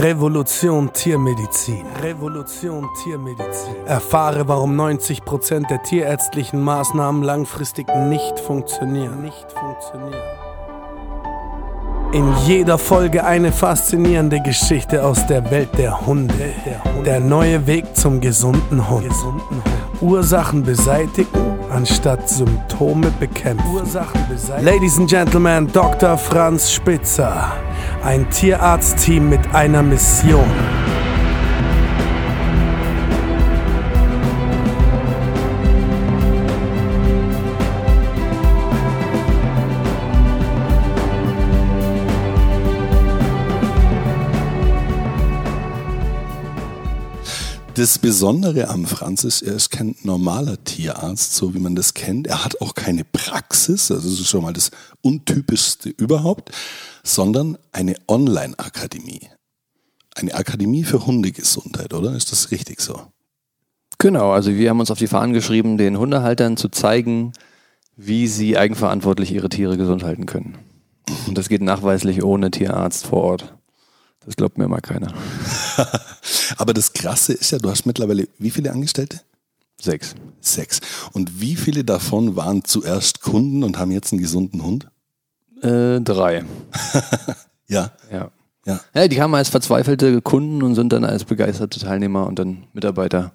Revolution Tiermedizin. Revolution Tiermedizin. Erfahre, warum 90% der tierärztlichen Maßnahmen langfristig nicht funktionieren. Nicht funktionieren. In jeder Folge eine faszinierende Geschichte aus der Welt der Hunde. Der neue Weg zum gesunden Hund. Ursachen beseitigen, anstatt Symptome bekämpfen. Ladies and Gentlemen, Dr. Franz Spitzer. Ein Tierarztteam mit einer Mission. Das Besondere am Franz ist, er ist kein normaler Tierarzt, so wie man das kennt. Er hat auch keine Praxis, also das ist schon mal das Untypischste überhaupt, sondern eine Online-Akademie. Eine Akademie für Hundegesundheit, oder? Ist das richtig so? Genau, also wir haben uns auf die Fahnen geschrieben, den Hundehaltern zu zeigen, wie sie eigenverantwortlich ihre Tiere gesund halten können. Und das geht nachweislich ohne Tierarzt vor Ort. Das glaubt mir mal keiner. Aber das Krasse ist ja, du hast mittlerweile wie viele Angestellte? Sechs. Sechs. Und wie viele davon waren zuerst Kunden und haben jetzt einen gesunden Hund? Äh, drei. Ja. Ja. Ja. ja. Die kamen als verzweifelte Kunden und sind dann als begeisterte Teilnehmer und dann Mitarbeiter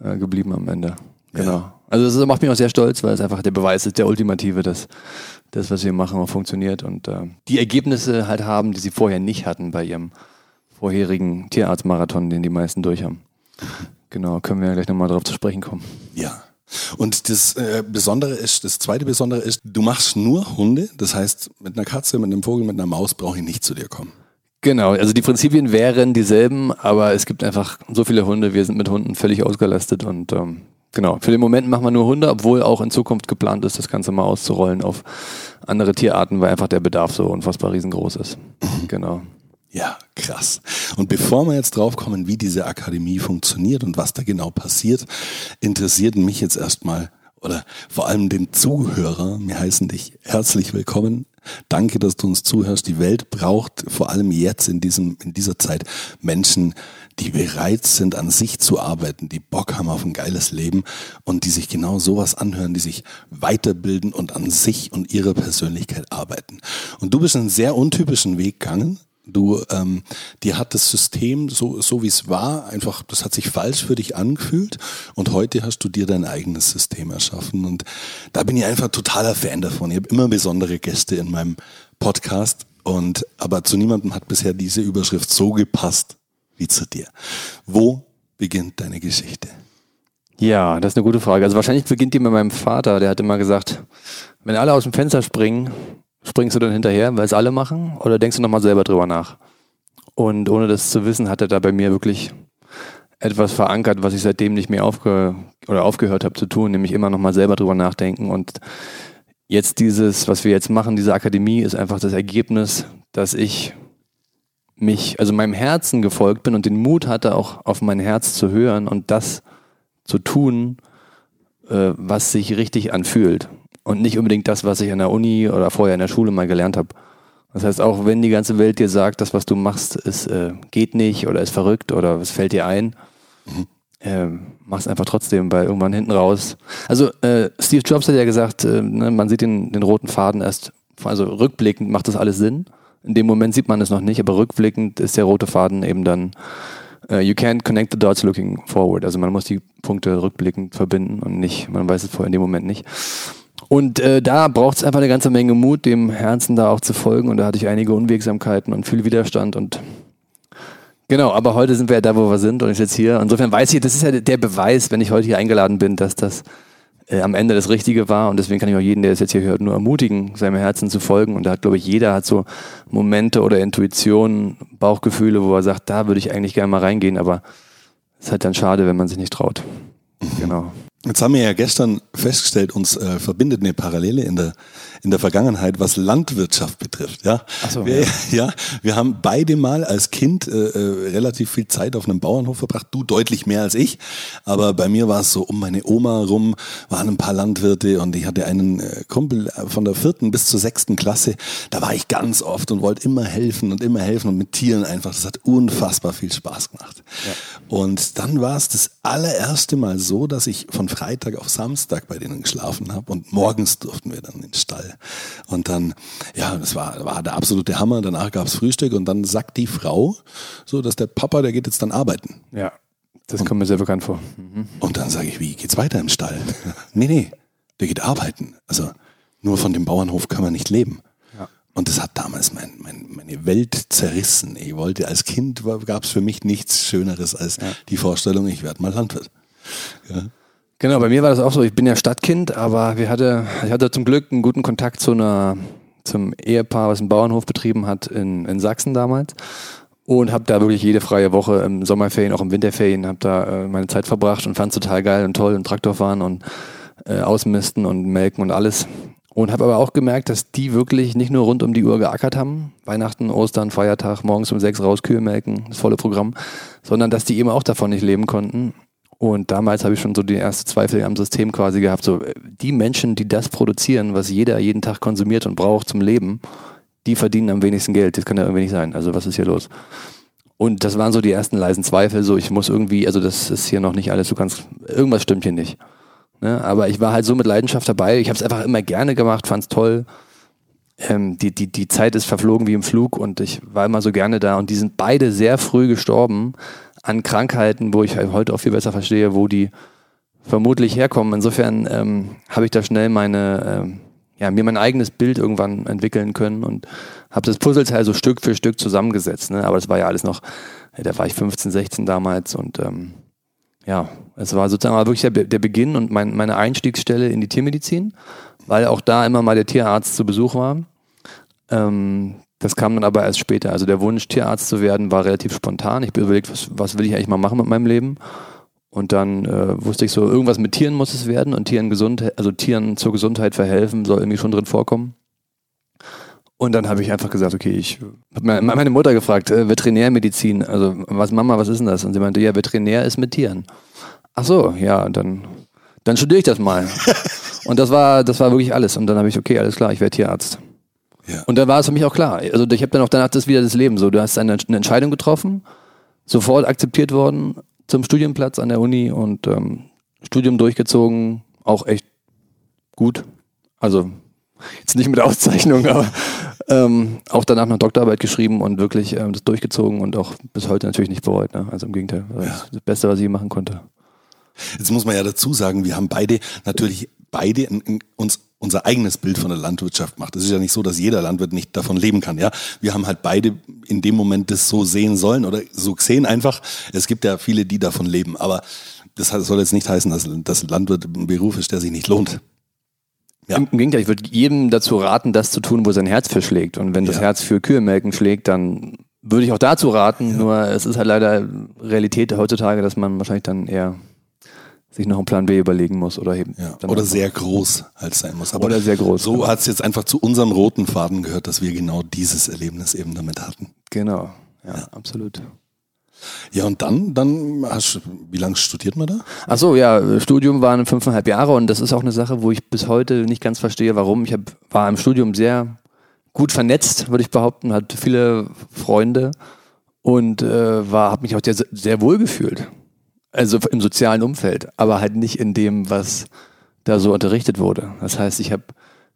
äh, geblieben am Ende. Genau. Ja. Also das macht mich auch sehr stolz, weil es einfach der Beweis ist, der ultimative, dass das, was wir machen, auch funktioniert und äh, die Ergebnisse halt haben, die sie vorher nicht hatten bei ihrem vorherigen Tierarztmarathon, den die meisten durch haben. Genau, können wir ja gleich nochmal drauf zu sprechen kommen. Ja. Und das äh, Besondere ist, das zweite Besondere ist, du machst nur Hunde. Das heißt, mit einer Katze, mit einem Vogel, mit einer Maus brauche ich nicht zu dir kommen. Genau, also die Prinzipien wären dieselben, aber es gibt einfach so viele Hunde, wir sind mit Hunden völlig ausgelastet und ähm, genau, für den Moment machen wir nur Hunde, obwohl auch in Zukunft geplant ist, das Ganze mal auszurollen auf andere Tierarten, weil einfach der Bedarf so unfassbar riesengroß ist. Genau. Ja, krass. Und bevor wir jetzt drauf kommen, wie diese Akademie funktioniert und was da genau passiert, interessiert mich jetzt erstmal oder vor allem den Zuhörer. Wir heißen dich herzlich willkommen. Danke, dass du uns zuhörst. Die Welt braucht vor allem jetzt in diesem, in dieser Zeit Menschen, die bereit sind, an sich zu arbeiten, die Bock haben auf ein geiles Leben und die sich genau sowas anhören, die sich weiterbilden und an sich und ihrer Persönlichkeit arbeiten. Und du bist einen sehr untypischen Weg gegangen. Du, ähm, dir hat das System so, so wie es war, einfach, das hat sich falsch für dich angefühlt und heute hast du dir dein eigenes System erschaffen und da bin ich einfach totaler Fan davon. Ich habe immer besondere Gäste in meinem Podcast und aber zu niemandem hat bisher diese Überschrift so gepasst wie zu dir. Wo beginnt deine Geschichte? Ja, das ist eine gute Frage. Also wahrscheinlich beginnt die mit meinem Vater, der hat immer gesagt, wenn alle aus dem Fenster springen, springst du dann hinterher, weil es alle machen, oder denkst du nochmal selber drüber nach? Und ohne das zu wissen, hat er da bei mir wirklich etwas verankert, was ich seitdem nicht mehr aufge oder aufgehört habe zu tun, nämlich immer nochmal selber drüber nachdenken. Und jetzt dieses, was wir jetzt machen, diese Akademie, ist einfach das Ergebnis, dass ich mich, also meinem Herzen gefolgt bin und den Mut hatte, auch auf mein Herz zu hören und das zu tun, äh, was sich richtig anfühlt und nicht unbedingt das, was ich an der Uni oder vorher in der Schule mal gelernt habe. Das heißt, auch wenn die ganze Welt dir sagt, das, was du machst, ist, äh, geht nicht oder ist verrückt oder es fällt dir ein, Mhm. äh, mach's einfach trotzdem, weil irgendwann hinten raus. Also äh, Steve Jobs hat ja gesagt, äh, ne, man sieht den, den roten Faden erst, also rückblickend macht das alles Sinn. In dem Moment sieht man es noch nicht, aber rückblickend ist der rote Faden eben dann, äh, you can't connect the dots looking forward. Also man muss die Punkte rückblickend verbinden und nicht, man weiß es vorher in dem Moment nicht. Und äh, da braucht es einfach eine ganze Menge Mut, dem Herzen da auch zu folgen. Und da hatte ich einige Unwegsamkeiten und viel Widerstand. Und genau, aber heute sind wir ja da, wo wir sind und ich sitze hier. Insofern weiß ich, das ist ja der Beweis, wenn ich heute hier eingeladen bin, dass das äh, am Ende das Richtige war. Und deswegen kann ich auch jeden, der es jetzt hier hört, nur ermutigen, seinem Herzen zu folgen. Und da hat, glaube ich, jeder hat so Momente oder Intuitionen, Bauchgefühle, wo er sagt, da würde ich eigentlich gerne mal reingehen, aber es ist halt dann schade, wenn man sich nicht traut. Genau. Jetzt haben wir ja gestern festgestellt, uns äh, verbindet eine Parallele in der, in der Vergangenheit, was Landwirtschaft betrifft. Ja, Ach so, wir, ja. ja, wir haben beide mal als Kind äh, äh, relativ viel Zeit auf einem Bauernhof verbracht. Du deutlich mehr als ich, aber bei mir war es so um meine Oma rum waren ein paar Landwirte und ich hatte einen äh, Kumpel von der vierten bis zur sechsten Klasse. Da war ich ganz oft und wollte immer helfen und immer helfen und mit Tieren einfach. Das hat unfassbar viel Spaß gemacht. Und dann war es das allererste Mal so, dass ich von Freitag auf Samstag bei denen geschlafen habe und morgens durften wir dann in den Stall. Und dann, ja, das war, war der absolute Hammer. Danach gab's Frühstück und dann sagt die Frau so, dass der Papa, der geht jetzt dann arbeiten. Ja, das kommt mir sehr bekannt vor. Und dann sage ich, wie geht's weiter im Stall? nee, nee, der geht arbeiten. Also nur von dem Bauernhof kann man nicht leben. Ja. Und das hat damals mein, mein, meine Welt zerrissen. Ich wollte als Kind, gab es für mich nichts Schöneres als die Vorstellung, ich werde mal Landwirt. Ja. Genau, bei mir war das auch so. Ich bin ja Stadtkind, aber wir hatte, ich hatte zum Glück einen guten Kontakt zu einer, zum Ehepaar, was einen Bauernhof betrieben hat in, in Sachsen damals. Und habe da wirklich jede freie Woche im Sommerferien, auch im Winterferien, habe da äh, meine Zeit verbracht und fand total geil und toll und Traktor fahren und äh, ausmisten und melken und alles. Und habe aber auch gemerkt, dass die wirklich nicht nur rund um die Uhr geackert haben, Weihnachten, Ostern, Feiertag, morgens um sechs raus, Kühe melken, das volle Programm, sondern dass die eben auch davon nicht leben konnten. Und damals habe ich schon so die erste Zweifel am System quasi gehabt. So, äh, die Menschen, die das produzieren, was jeder jeden Tag konsumiert und braucht zum Leben, die verdienen am wenigsten Geld. Das kann ja irgendwie nicht sein. Also was ist hier los? Und das waren so die ersten leisen Zweifel. So, ich muss irgendwie, also das ist hier noch nicht alles so ganz, irgendwas stimmt hier nicht. Ne? Aber ich war halt so mit Leidenschaft dabei. Ich habe es einfach immer gerne gemacht, fand es toll. Ähm, die, die, die Zeit ist verflogen wie im Flug und ich war immer so gerne da. Und die sind beide sehr früh gestorben an Krankheiten, wo ich halt heute auch viel besser verstehe, wo die vermutlich herkommen. Insofern ähm, habe ich da schnell meine, ähm, ja, mir mein eigenes Bild irgendwann entwickeln können und habe das Puzzleteil so Stück für Stück zusammengesetzt. Ne? Aber das war ja alles noch, ja, da war ich 15, 16 damals und ähm, ja, es war sozusagen wirklich der, der Beginn und mein, meine Einstiegsstelle in die Tiermedizin, weil auch da immer mal der Tierarzt zu Besuch war. Ähm, das kam dann aber erst später. Also der Wunsch, Tierarzt zu werden, war relativ spontan. Ich habe überlegt, was, was will ich eigentlich mal machen mit meinem Leben? Und dann äh, wusste ich so, irgendwas mit Tieren muss es werden und Tieren gesund, also Tieren zur Gesundheit verhelfen, soll irgendwie schon drin vorkommen. Und dann habe ich einfach gesagt, okay, ich habe meine, meine Mutter gefragt, äh, Veterinärmedizin, also was Mama, was ist denn das? Und sie meinte, ja, Veterinär ist mit Tieren. Ach so, ja, dann, dann studiere ich das mal. und das war, das war wirklich alles. Und dann habe ich, okay, alles klar, ich werde Tierarzt. Ja. Und dann war es für mich auch klar. Also ich habe dann auch danach das wieder das Leben so. Du hast eine, eine Entscheidung getroffen, sofort akzeptiert worden zum Studienplatz an der Uni und ähm, Studium durchgezogen, auch echt gut. Also jetzt nicht mit Auszeichnung, aber ähm, auch danach noch Doktorarbeit geschrieben und wirklich ähm, das durchgezogen und auch bis heute natürlich nicht bereut. Ne? Also im Gegenteil, das ist das Beste, was ich machen konnte. Jetzt muss man ja dazu sagen, wir haben beide natürlich beide uns unser eigenes Bild von der Landwirtschaft gemacht. Es ist ja nicht so, dass jeder Landwirt nicht davon leben kann. Ja, wir haben halt beide in dem Moment das so sehen sollen oder so gesehen einfach. Es gibt ja viele, die davon leben, aber das soll jetzt nicht heißen, dass, dass Landwirt ein Beruf ist, der sich nicht lohnt. Ja. Im, Im Gegenteil, ich würde jedem dazu raten, das zu tun, wo sein Herz für schlägt. Und wenn das Ja. Herz für Kühe melken schlägt, dann würde ich auch dazu raten. Nur es ist halt leider Realität heutzutage, dass man wahrscheinlich dann eher sich noch einen Plan B überlegen muss oder eben Ja, oder sehr groß halt sein muss. Aber Oder sehr groß, So genau. hat es jetzt einfach zu unserem roten Faden gehört, dass wir genau dieses Erlebnis eben damit hatten. genau, ja, absolut. Ja, und dann, dann hast du, wie lange studiert man da? Ach so, ja, Studium waren fünfeinhalb Jahre und das ist auch eine Sache, wo ich bis heute nicht ganz verstehe, warum. Ich hab, war im Studium sehr gut vernetzt, würde ich behaupten, hatte viele Freunde und äh, habe mich auch sehr, sehr wohl gefühlt. Also im sozialen Umfeld, aber halt nicht in dem, was da so unterrichtet wurde. Das heißt, ich habe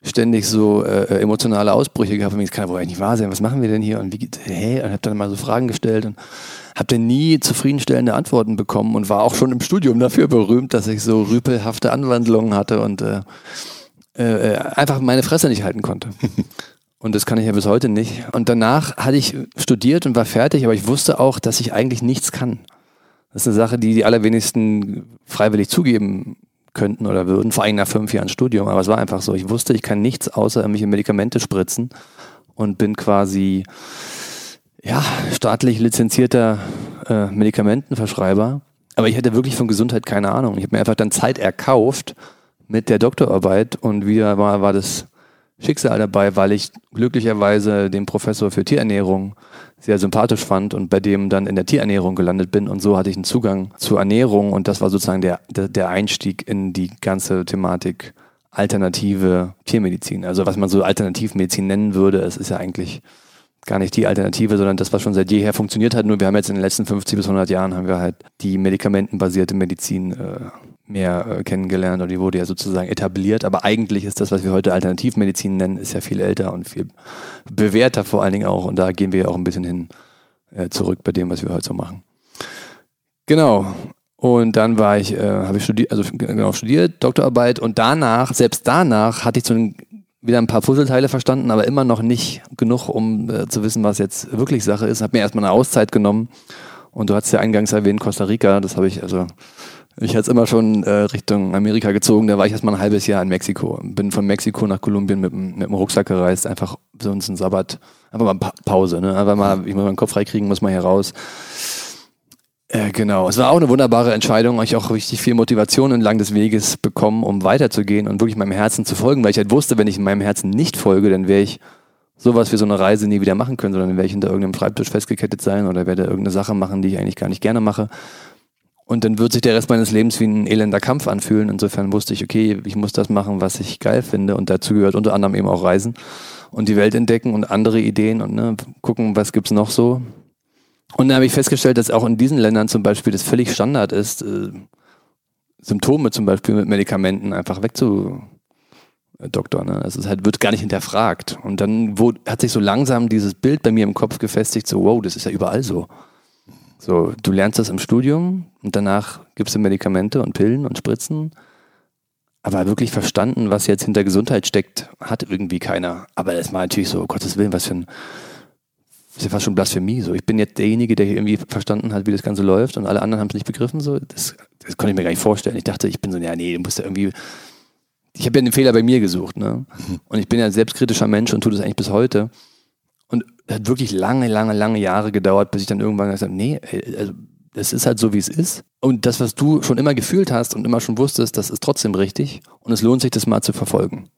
ständig so äh, emotionale Ausbrüche gehabt, und ich kann ja wohl eigentlich nicht wahr sein, was machen wir denn hier und wie geht, hä? Und habe dann mal so Fragen gestellt und habe dann nie zufriedenstellende Antworten bekommen und war auch schon im Studium dafür berühmt, dass ich so rüpelhafte Anwandlungen hatte und äh, äh, einfach meine Fresse nicht halten konnte. Und das kann ich ja bis heute nicht. Und danach hatte ich studiert und war fertig, aber ich wusste auch, dass ich eigentlich nichts kann. Das ist eine Sache, die die allerwenigsten freiwillig zugeben könnten oder würden, vor allem nach fünf Jahren Studium. Aber es war einfach so. Ich wusste, ich kann nichts außer irgendwelche Medikamente spritzen und bin quasi ja, staatlich lizenzierter äh, Medikamentenverschreiber Aber ich hatte wirklich von Gesundheit keine Ahnung. Ich habe mir einfach dann Zeit erkauft mit der Doktorarbeit und wieder war, war das Schicksal dabei, weil ich glücklicherweise den Professor für Tierernährung sehr sympathisch fand und bei dem dann in der Tierernährung gelandet bin und so hatte ich einen Zugang zur Ernährung und das war sozusagen der, der Einstieg in die ganze Thematik alternative Tiermedizin. Also was man so Alternativmedizin nennen würde, es ist ja eigentlich gar nicht die Alternative, sondern das, was schon seit jeher funktioniert hat. Nur wir haben jetzt in den letzten 50 bis 100 Jahren haben wir halt die medikamentenbasierte Medizin äh, mehr äh, kennengelernt und die wurde ja sozusagen etabliert. Aber eigentlich ist das, was wir heute Alternativmedizin nennen, ist ja viel älter und viel bewährter vor allen Dingen auch. Und da gehen wir ja auch ein bisschen hin äh, zurück bei dem, was wir heute so machen. Genau. Und dann war ich, äh, habe ich studiert, also genau studiert, Doktorarbeit und danach, selbst danach, hatte ich so ein wieder ein paar Puzzleteile verstanden, aber immer noch nicht genug, um äh, zu wissen, was jetzt wirklich Sache ist. Habe mir erstmal eine Auszeit genommen. Und du hast ja eingangs erwähnt, Costa Rica, das habe ich, also ich hatte immer schon äh, Richtung Amerika gezogen, da war ich erstmal ein halbes Jahr in Mexiko. Bin von Mexiko nach Kolumbien mit, mit dem Rucksack gereist, einfach sonst ein Sabbat, einfach mal pa Pause, ne? Einfach mal, ich muss meinen Kopf freikriegen, muss mal hier raus. Äh, genau, es war auch eine wunderbare Entscheidung, ich auch richtig viel Motivation entlang des Weges bekommen, um weiterzugehen und wirklich meinem Herzen zu folgen, weil ich halt wusste, wenn ich meinem Herzen nicht folge, dann wäre ich sowas wie so eine Reise nie wieder machen können, sondern wäre ich hinter irgendeinem Schreibtisch festgekettet sein oder werde irgendeine Sache machen, die ich eigentlich gar nicht gerne mache. Und dann wird sich der Rest meines Lebens wie ein elender Kampf anfühlen. Insofern wusste ich, okay, ich muss das machen, was ich geil finde. Und dazu gehört unter anderem eben auch Reisen und die Welt entdecken und andere Ideen und ne, gucken, was gibt's noch so. Und dann habe ich festgestellt, dass auch in diesen Ländern zum Beispiel das völlig Standard ist, äh, Symptome zum Beispiel mit Medikamenten einfach wegzudoktern. Ne? Also es halt, wird gar nicht hinterfragt. Und dann wo, hat sich so langsam dieses Bild bei mir im Kopf gefestigt, so wow, das ist ja überall so. So, du lernst das im Studium und danach gibst du Medikamente und Pillen und Spritzen. Aber wirklich verstanden, was jetzt hinter Gesundheit steckt, hat irgendwie keiner. Aber das war natürlich so, Gottes Willen, was für ein ist ja fast schon Blasphemie. So, ich bin jetzt derjenige, der hier irgendwie verstanden hat, wie das Ganze läuft und alle anderen haben es nicht begriffen. So, das, das konnte ich mir gar nicht vorstellen. Ich dachte, ich bin so, ja, nee, du musst ja irgendwie. Ich habe ja den Fehler bei mir gesucht, ne? Mhm. Und ich bin ja ein selbstkritischer Mensch und tue das eigentlich bis heute. Es hat wirklich lange, lange, lange Jahre gedauert, bis ich dann irgendwann gesagt habe, nee, also das ist halt so, wie es ist. Und das, was du schon immer gefühlt hast und immer schon wusstest, das ist trotzdem richtig. Und es lohnt sich, das mal zu verfolgen.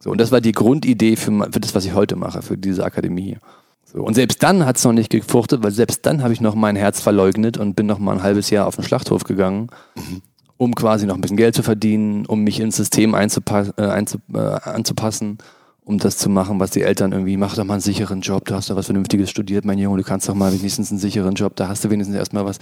So, und das war die Grundidee für, für das, was ich heute mache, für diese Akademie. So, und selbst dann hat es noch nicht gefruchtet, weil selbst dann habe ich noch mein Herz verleugnet und bin noch mal ein halbes Jahr auf den Schlachthof gegangen, mhm. um quasi noch ein bisschen Geld zu verdienen, um mich ins System äh, einzup äh, anzupassen, um das zu machen, was die Eltern irgendwie, mach doch mal einen sicheren Job, du hast doch was Vernünftiges studiert, mein Junge, du kannst doch mal wenigstens einen sicheren Job, da hast du wenigstens erstmal was.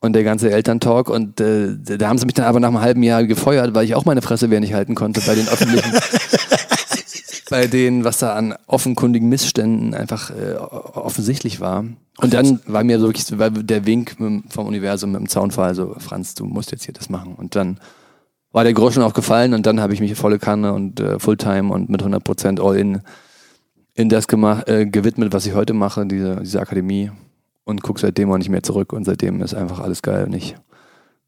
Und der ganze Elterntalk und äh, da haben sie mich dann aber nach einem halben Jahr gefeuert, weil ich auch meine Fresse wenig halten konnte bei den öffentlichen bei denen, was da an offenkundigen Missständen einfach äh, offensichtlich war. Und dann war mir wirklich war der Wink vom Universum mit dem Zaunfall so, Franz, du musst jetzt hier das machen. Und dann war der Groschen auch gefallen und dann habe ich mich volle Kanne und äh, Fulltime und mit 100% All-In in das gemacht, äh, gewidmet, was ich heute mache, diese, diese Akademie und gucke seitdem auch nicht mehr zurück und seitdem ist einfach alles geil und ich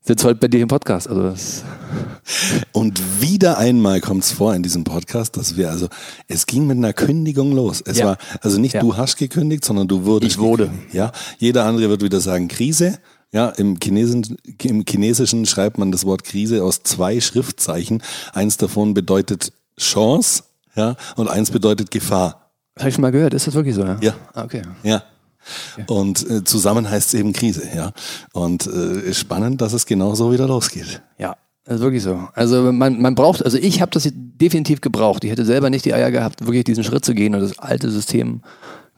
sitze heute bei dir im Podcast. Also das und wieder einmal kommt es vor in diesem Podcast, dass wir also, es ging mit einer Kündigung los. Es ja. war also nicht ja. du hast gekündigt, sondern du wurdest. Ich wurde. Ja, jeder andere wird wieder sagen Krise. Ja, im Chinesischen, im Chinesischen schreibt man das Wort Krise aus zwei Schriftzeichen. Eins davon bedeutet Chance, ja, und eins bedeutet Gefahr. Habe ich schon mal gehört. Ist das wirklich so? Ja. Ja. Ah, okay. Ja. Und äh, zusammen heißt es eben Krise, ja. Und äh, spannend, dass es genau so wieder losgeht. Ja, das ist wirklich so. Also man, man braucht, also ich habe das definitiv gebraucht. Ich hätte selber nicht die Eier gehabt, wirklich diesen Schritt zu gehen und das alte System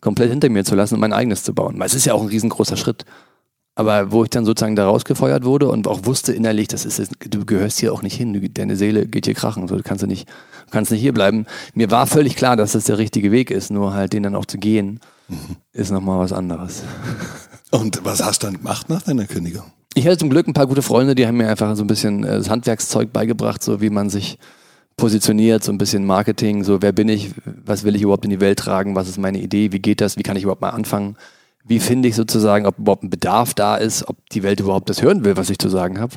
komplett hinter mir zu lassen und mein eigenes zu bauen. Weil es ist ja auch ein riesengroßer Schritt. Aber wo ich dann sozusagen da rausgefeuert wurde und auch wusste innerlich, das ist, du gehörst hier auch nicht hin, deine Seele geht hier krachen, so, du kannst nicht, kannst nicht hier bleiben. Mir war völlig klar, dass das der richtige Weg ist, nur halt den dann auch zu gehen mhm. ist nochmal was anderes. Und was hast du dann gemacht nach deiner Kündigung? Ich hatte zum Glück ein paar gute Freunde, die haben mir einfach so ein bisschen äh, das Handwerkszeug beigebracht, so wie man sich positioniert, so ein bisschen Marketing, so wer bin ich, was will ich überhaupt in die Welt tragen, was ist meine Idee, wie geht das, wie kann ich überhaupt mal anfangen, wie finde ich sozusagen, ob überhaupt ein Bedarf da ist, ob die Welt überhaupt das hören will, was ich zu sagen habe.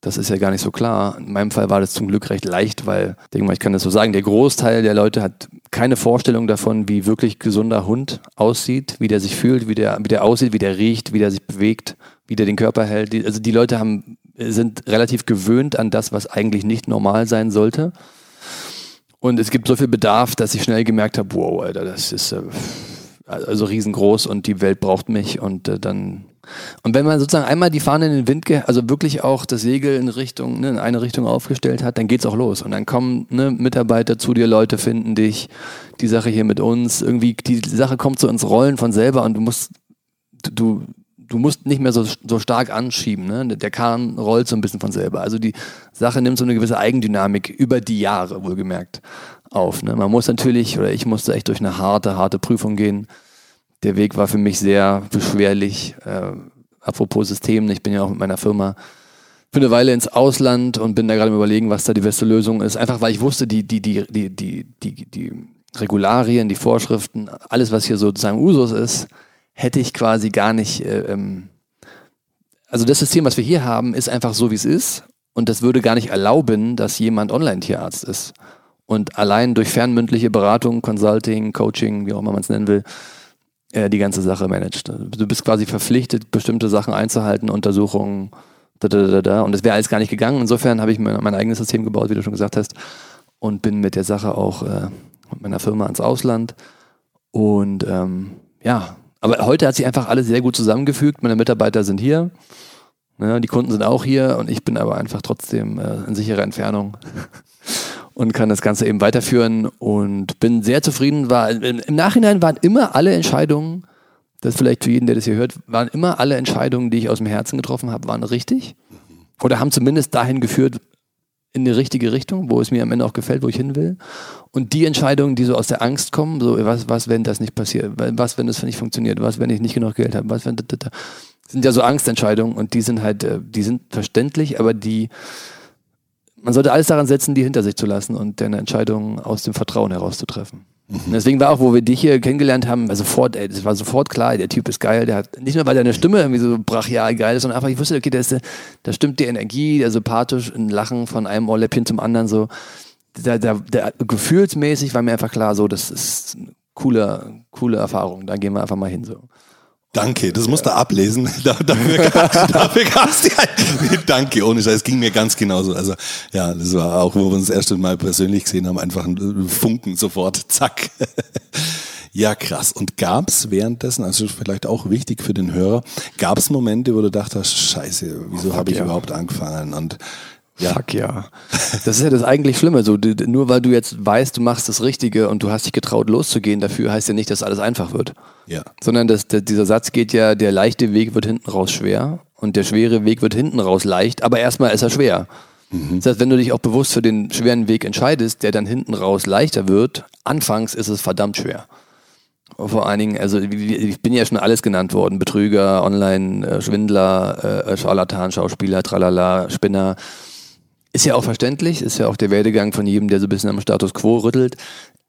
Das ist ja gar nicht so klar. In meinem Fall war das zum Glück recht leicht, weil, denke mal, ich kann das so sagen, der Großteil der Leute hat keine Vorstellung davon, wie wirklich gesunder Hund aussieht, wie der sich fühlt, wie der, wie der aussieht, wie der riecht, wie der sich bewegt, wie der den Körper hält. Die, also die Leute haben, sind relativ gewöhnt an das, was eigentlich nicht normal sein sollte. Und es gibt so viel Bedarf, dass ich schnell gemerkt habe, wow, Alter, das ist äh, also riesengroß und die Welt braucht mich und äh, dann und wenn man sozusagen einmal die Fahne in den Wind, also wirklich auch das Segel in Richtung, ne, in eine Richtung aufgestellt hat, dann geht's auch los. Und dann kommen ne, Mitarbeiter zu dir, Leute finden dich, die Sache hier mit uns, irgendwie, die Sache kommt so ins Rollen von selber und du musst, du, du musst nicht mehr so, so stark anschieben. Ne? Der Kahn rollt so ein bisschen von selber. Also die Sache nimmt so eine gewisse Eigendynamik über die Jahre, wohlgemerkt auf. Ne? Man muss natürlich, oder ich musste echt durch eine harte, harte Prüfung gehen. Der Weg war für mich sehr beschwerlich. Äh, apropos System, ich bin ja auch mit meiner Firma für eine Weile ins Ausland und bin da gerade im Überlegen, was da die beste Lösung ist. Einfach weil ich wusste, die, die, die, die, die, die, die Regularien, die Vorschriften, alles, was hier sozusagen Usus ist, hätte ich quasi gar nicht. Äh, ähm, also das System, was wir hier haben, ist einfach so, wie es ist. Und das würde gar nicht erlauben, dass jemand Online-Tierarzt ist und allein durch fernmündliche Beratung, Consulting, Coaching, wie auch immer man es nennen will, äh, die ganze Sache managt. Du bist quasi verpflichtet, bestimmte Sachen einzuhalten, Untersuchungen, da, da, da, da. Und es wäre alles gar nicht gegangen. Insofern habe ich mir mein eigenes System gebaut, wie du schon gesagt hast, und bin mit der Sache auch äh, mit meiner Firma ins Ausland. Und ähm, ja, aber heute hat sich einfach alles sehr gut zusammengefügt. Meine Mitarbeiter sind hier, ne, die Kunden sind auch hier und ich bin aber einfach trotzdem äh, in sicherer Entfernung. und kann das Ganze eben weiterführen und bin sehr zufrieden. War, Im Nachhinein waren immer alle Entscheidungen, das vielleicht für jeden, der das hier hört, waren immer alle Entscheidungen, die ich aus dem Herzen getroffen habe, waren richtig oder haben zumindest dahin geführt, in die richtige Richtung, wo es mir am Ende auch gefällt, wo ich hin will. Und die Entscheidungen, die so aus der Angst kommen, so was, was wenn das nicht passiert, was wenn das nicht funktioniert, was wenn ich nicht genug Geld habe, was wenn sind ja so Angstentscheidungen und die sind halt, äh, die sind verständlich, aber die man sollte alles daran setzen, die hinter sich zu lassen und eine Entscheidung aus dem Vertrauen herauszutreffen. Mhm. Deswegen war auch, wo wir dich hier kennengelernt haben, war sofort, ey, das war sofort klar, der Typ ist geil, der hat, nicht nur weil deine Stimme irgendwie so brachial geil ist, sondern einfach, ich wusste, okay, der ist, da stimmt die Energie, der sympathisch, ein Lachen von einem Ohrläppchen zum anderen, so, der, der, der, gefühlsmäßig war mir einfach klar, so, das ist eine coole, coole Erfahrung, da gehen wir einfach mal hin, so. Danke, das musst du ablesen. dafür, dafür gab es die halt. Danke, ohne Scheiß, es ging mir ganz genauso. Also ja, das war auch, wo wir uns das erste Mal persönlich gesehen haben, einfach ein Funken sofort, zack. Ja, krass. Und gab es währenddessen, also vielleicht auch wichtig für den Hörer, gab es Momente, wo du dachtest, scheiße, wieso habe ich ja. überhaupt angefangen? Und. Fuck ja. Das ist ja das eigentlich Schlimme. So, du, nur weil du jetzt weißt, du machst das Richtige und du hast dich getraut loszugehen dafür, heißt ja nicht, dass alles einfach wird. Ja. Sondern dass, dass dieser Satz geht ja, der leichte Weg wird hinten raus schwer und der schwere Weg wird hinten raus leicht, aber erstmal ist er schwer. Mhm. Das heißt, wenn du dich auch bewusst für den schweren Weg entscheidest, der dann hinten raus leichter wird, anfangs ist es verdammt schwer. Vor allen Dingen, also ich bin ja schon alles genannt worden. Betrüger, Online-Schwindler, äh, Scharlatan, Schauspieler, Tralala, Spinner. Ist ja auch verständlich, ist ja auch der Werdegang von jedem, der so ein bisschen am Status quo rüttelt.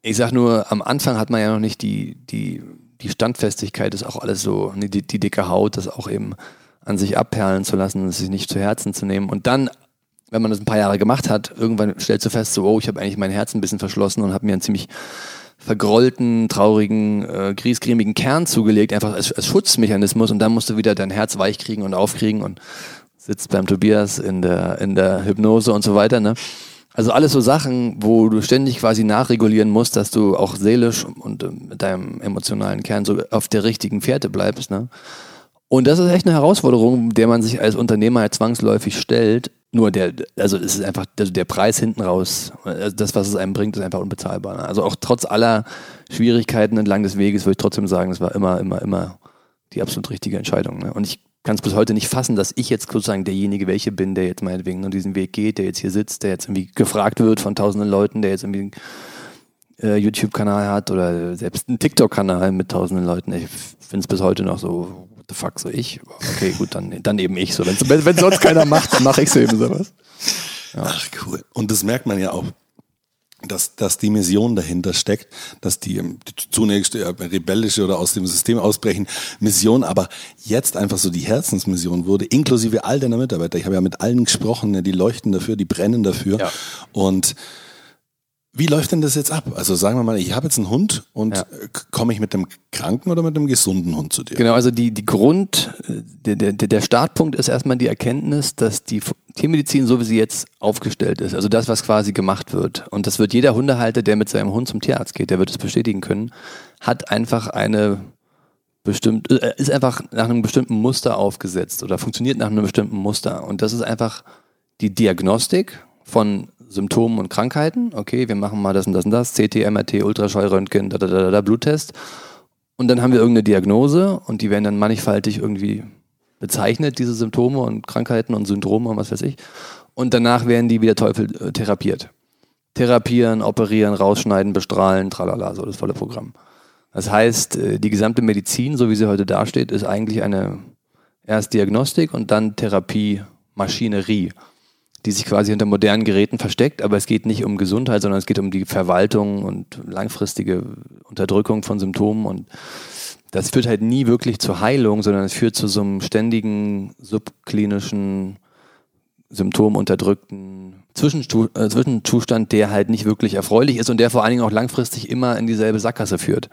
Ich sag nur, am Anfang hat man ja noch nicht die, die, die Standfestigkeit, das auch alles so, die, die dicke Haut, das auch eben an sich abperlen zu lassen, sich nicht zu Herzen zu nehmen. Und dann, wenn man das ein paar Jahre gemacht hat, irgendwann stellst du fest, so, oh, ich habe eigentlich mein Herz ein bisschen verschlossen und habe mir einen ziemlich vergrollten, traurigen, äh, griesgrämigen Kern zugelegt, einfach als, als Schutzmechanismus und dann musst du wieder dein Herz weich kriegen und aufkriegen und sitzt beim Tobias in der, in der Hypnose und so weiter. Ne? Also alles so Sachen, wo du ständig quasi nachregulieren musst, dass du auch seelisch und äh, mit deinem emotionalen Kern so auf der richtigen Fährte bleibst. Ne? Und das ist echt eine Herausforderung, der man sich als Unternehmer halt zwangsläufig stellt. Nur der, also es ist einfach, also der Preis hinten raus, also das, was es einem bringt, ist einfach unbezahlbar. Ne? Also auch trotz aller Schwierigkeiten entlang des Weges würde ich trotzdem sagen, es war immer, immer, immer die absolut richtige Entscheidung. Ne? Und ich kann es bis heute nicht fassen, dass ich jetzt sozusagen derjenige welche bin, der jetzt meinetwegen nur diesen Weg geht, der jetzt hier sitzt, der jetzt irgendwie gefragt wird von tausenden Leuten, der jetzt irgendwie einen äh, YouTube-Kanal hat oder selbst einen TikTok-Kanal mit tausenden Leuten. Ich finde es bis heute noch so, what the fuck, so ich? Okay, gut, dann, dann eben ich. So, wenn, wenn sonst keiner macht, dann mache ich so eben sowas. Ja. Ach cool. Und das merkt man ja auch dass, dass die Mission dahinter steckt, dass die, die zunächst rebellische oder aus dem System ausbrechen Mission, aber jetzt einfach so die Herzensmission wurde, inklusive all deiner Mitarbeiter. Ich habe ja mit allen gesprochen, die leuchten dafür, die brennen dafür. Ja. Und Wie läuft denn das jetzt ab? Also sagen wir mal, ich habe jetzt einen Hund und Ja. komme ich mit einem kranken oder mit einem gesunden Hund zu dir? Genau, also die, die Grund, der, der, der Startpunkt ist erstmal die Erkenntnis, dass die Tiermedizin, so wie sie jetzt aufgestellt ist, also das, was quasi gemacht wird, und das wird jeder Hundehalter, der mit seinem Hund zum Tierarzt geht, der wird es bestätigen können, hat einfach eine bestimmt, äh, ist einfach nach einem bestimmten Muster aufgesetzt oder funktioniert nach einem bestimmten Muster. Und das ist einfach die Diagnostik von Symptomen und Krankheiten. Okay, wir machen mal das und das und das, CT, MRT, Ultraschallröntgen, da, da, da, da, Bluttest. Und dann haben wir irgendeine Diagnose und die werden dann mannigfaltig irgendwie bezeichnet, diese Symptome und Krankheiten und Syndrome und was weiß ich. Und danach werden die wie der Teufel äh, therapiert. Therapieren, operieren, rausschneiden, bestrahlen, tralala, so das volle Programm. Das heißt, äh, die gesamte Medizin, so wie sie heute dasteht, ist eigentlich eine erst Diagnostik und dann Therapie-Maschinerie, die sich quasi hinter modernen Geräten versteckt, aber es geht nicht um Gesundheit, sondern es geht um die Verwaltung und langfristige Unterdrückung von Symptomen und das führt halt nie wirklich zur Heilung, sondern es führt zu so einem ständigen subklinischen, symptomunterdrückten Zwischenstu äh, Zwischenzustand, der halt nicht wirklich erfreulich ist und der vor allen Dingen auch langfristig immer in dieselbe Sackgasse führt.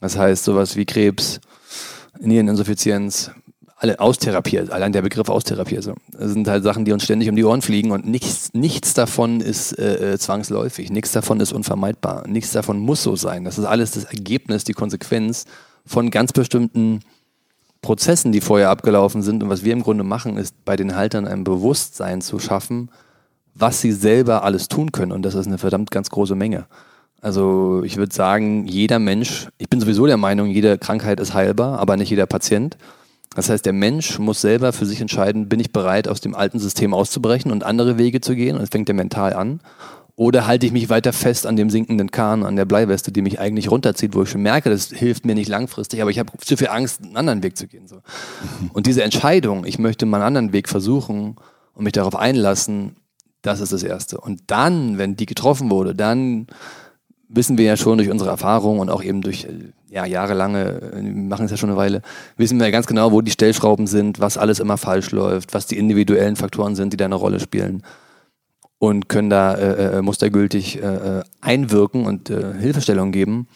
Das heißt, sowas wie Krebs, Niereninsuffizienz, alle austherapiert, allein der Begriff austherapiert. So. Das sind halt Sachen, die uns ständig um die Ohren fliegen und nichts, nichts davon ist äh, äh, zwangsläufig, nichts davon ist unvermeidbar, nichts davon muss so sein. Das ist alles das Ergebnis, die Konsequenz von ganz bestimmten Prozessen, die vorher abgelaufen sind. Und was wir im Grunde machen, ist bei den Haltern ein Bewusstsein zu schaffen, was sie selber alles tun können. Und das ist eine verdammt ganz große Menge. Also ich würde sagen, jeder Mensch, ich bin sowieso der Meinung, jede Krankheit ist heilbar, aber nicht jeder Patient. Das heißt, der Mensch muss selber für sich entscheiden, bin ich bereit, aus dem alten System auszubrechen und andere Wege zu gehen? Und das fängt ja mental an. Oder halte ich mich weiter fest an dem sinkenden Kahn, an der Bleiweste, die mich eigentlich runterzieht, wo ich schon merke, das hilft mir nicht langfristig, aber ich habe zu viel Angst, einen anderen Weg zu gehen. So. Und diese Entscheidung, ich möchte mal einen anderen Weg versuchen und mich darauf einlassen, das ist das Erste. Und dann, wenn die getroffen wurde, dann wissen wir ja schon durch unsere Erfahrung und auch eben durch äh, ja, jahrelange, äh, wir machen es ja schon eine Weile, wissen wir ganz genau, wo die Stellschrauben sind, was alles immer falsch läuft, was die individuellen Faktoren sind, die da eine Rolle spielen und können da äh, äh, mustergültig äh, einwirken und Hilfestellung geben.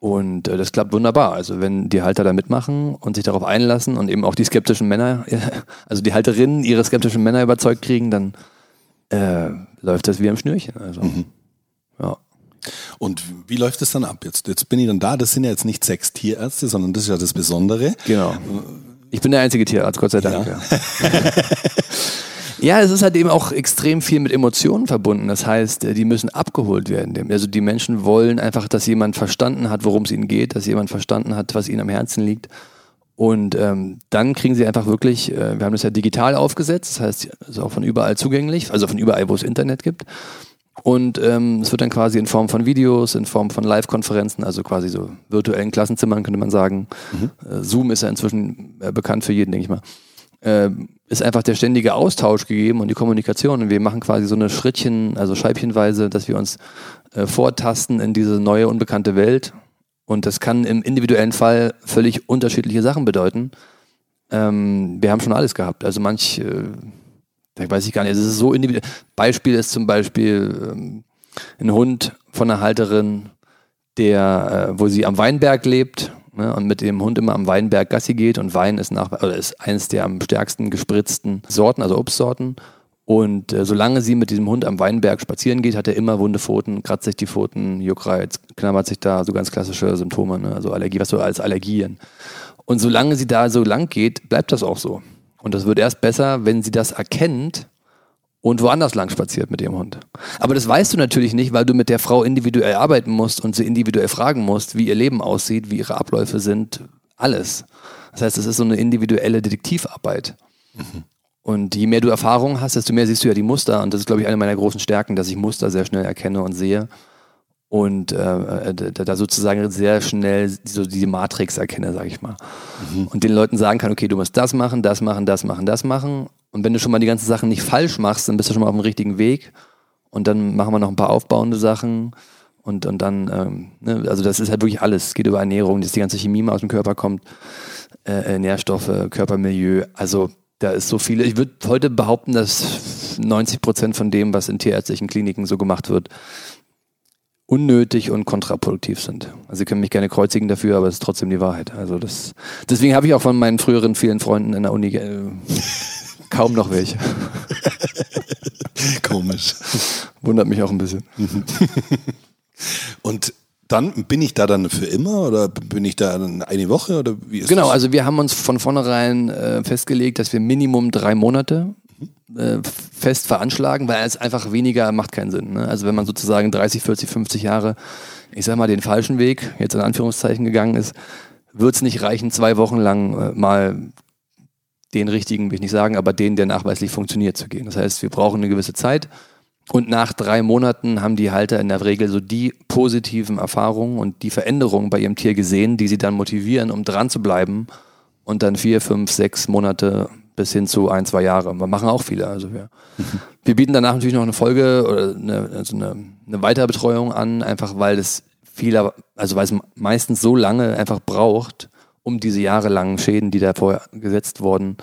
Und das klappt wunderbar. Also wenn die Halter da mitmachen und sich darauf einlassen und eben auch die skeptischen Männer, also die Halterinnen ihre skeptischen Männer überzeugt kriegen, dann läuft das wie am Schnürchen. Also, ja. Und wie läuft es dann ab? Jetzt, jetzt bin ich dann da, das sind ja jetzt nicht sechs Tierärzte, sondern das ist ja das Besondere. Genau. Ich bin der einzige Tierarzt, Gott sei Dank. Ja. Ja. Ja, es ist halt eben auch extrem viel mit Emotionen verbunden. Das heißt, äh, die müssen abgeholt werden. Also die Menschen wollen einfach, dass jemand verstanden hat, worum es ihnen geht, dass jemand verstanden hat, was ihnen am Herzen liegt. Und ähm, dann kriegen sie einfach wirklich, äh, wir haben das ja digital aufgesetzt, das heißt, es ist auch von überall zugänglich, also von überall, wo es Internet gibt. Und ähm, es wird dann quasi in Form von Videos, in Form von Live-Konferenzen, also quasi so virtuellen Klassenzimmern, könnte man sagen. Äh, Zoom ist ja inzwischen äh, bekannt für jeden, denke ich mal. Äh, ist einfach der ständige Austausch gegeben und die Kommunikation. Und wir machen quasi so eine Schrittchen, also Scheibchenweise, dass wir uns äh, vortasten in diese neue, unbekannte Welt. Und das kann im individuellen Fall völlig unterschiedliche Sachen bedeuten. Ähm, wir haben schon alles gehabt. Also manch, da weiß ich gar nicht, es ist so individuell. Beispiel ist zum Beispiel ähm, ein Hund von einer Halterin, der, äh, wo sie am Weinberg lebt ne, und mit dem Hund immer am Weinberg Gassi geht und Wein ist nach, oder ist eines der am stärksten gespritzten Sorten, also Obstsorten. Und äh, solange sie mit diesem Hund am Weinberg spazieren geht, hat er immer wunde Pfoten, kratzt sich die Pfoten, Juckreiz, knabbert sich da, so ganz klassische Symptome, ne? also Allergie, was so als Allergien. Und solange sie da so lang geht, bleibt das auch so. Und das wird erst besser, wenn sie das erkennt und woanders lang spaziert mit ihrem Hund. Aber das weißt du natürlich nicht, weil du mit der Frau individuell arbeiten musst und sie individuell fragen musst, wie ihr Leben aussieht, wie ihre Abläufe sind, alles. Das heißt, es ist so eine individuelle Detektivarbeit. Und je mehr du Erfahrung hast, desto mehr siehst du ja die Muster. Und das ist, glaube ich, eine meiner großen Stärken, dass ich Muster sehr schnell erkenne und sehe. Und äh, da, da sozusagen sehr schnell so diese Matrix erkenne, sage ich mal. Und den Leuten sagen kann, okay, du musst das machen, das machen, das machen, das machen. Und wenn du schon mal die ganzen Sachen nicht falsch machst, dann bist du schon mal auf dem richtigen Weg. Und dann machen wir noch ein paar aufbauende Sachen. Und, und dann, ähm, ne, also das ist halt wirklich alles. Es geht über Ernährung, dass die ganze Chemie mal aus dem Körper kommt, äh, äh, Nährstoffe, Körpermilieu. Also da ist so viel. Ich würde heute behaupten, dass 90 Prozent von dem, was in tierärztlichen Kliniken so gemacht wird, unnötig und kontraproduktiv sind. Also Sie können mich gerne kreuzigen dafür, aber es ist trotzdem die Wahrheit. Also das, deswegen habe ich auch von meinen früheren vielen Freunden in der Uni äh, kaum noch welche. Komisch. Wundert mich auch ein bisschen. Und dann bin ich da dann für immer oder bin ich da dann eine Woche oder wie ist Genau, das? also wir haben uns von vornherein äh, festgelegt, dass wir Minimum drei Monate äh, fest veranschlagen, weil es einfach weniger macht keinen Sinn. Ne? Also wenn man sozusagen 30, 40, 50 Jahre, ich sag mal, den falschen Weg, jetzt in Anführungszeichen gegangen ist, wird es nicht reichen, zwei Wochen lang äh, mal den richtigen, will ich nicht sagen, aber den, der nachweislich funktioniert, zu gehen. Das heißt, wir brauchen eine gewisse Zeit. Und nach drei Monaten haben die Halter in der Regel so die positiven Erfahrungen und die Veränderungen bei ihrem Tier gesehen, die sie dann motivieren, um dran zu bleiben und dann vier, fünf, sechs Monate bis hin zu ein, zwei Jahre. Wir machen auch viele. Also wir, wir bieten danach natürlich noch eine Folge oder eine, also eine, eine Weiterbetreuung an, einfach weil es viele, also weil es meistens so lange einfach braucht, um diese jahrelangen Schäden, die da vorher gesetzt wurden.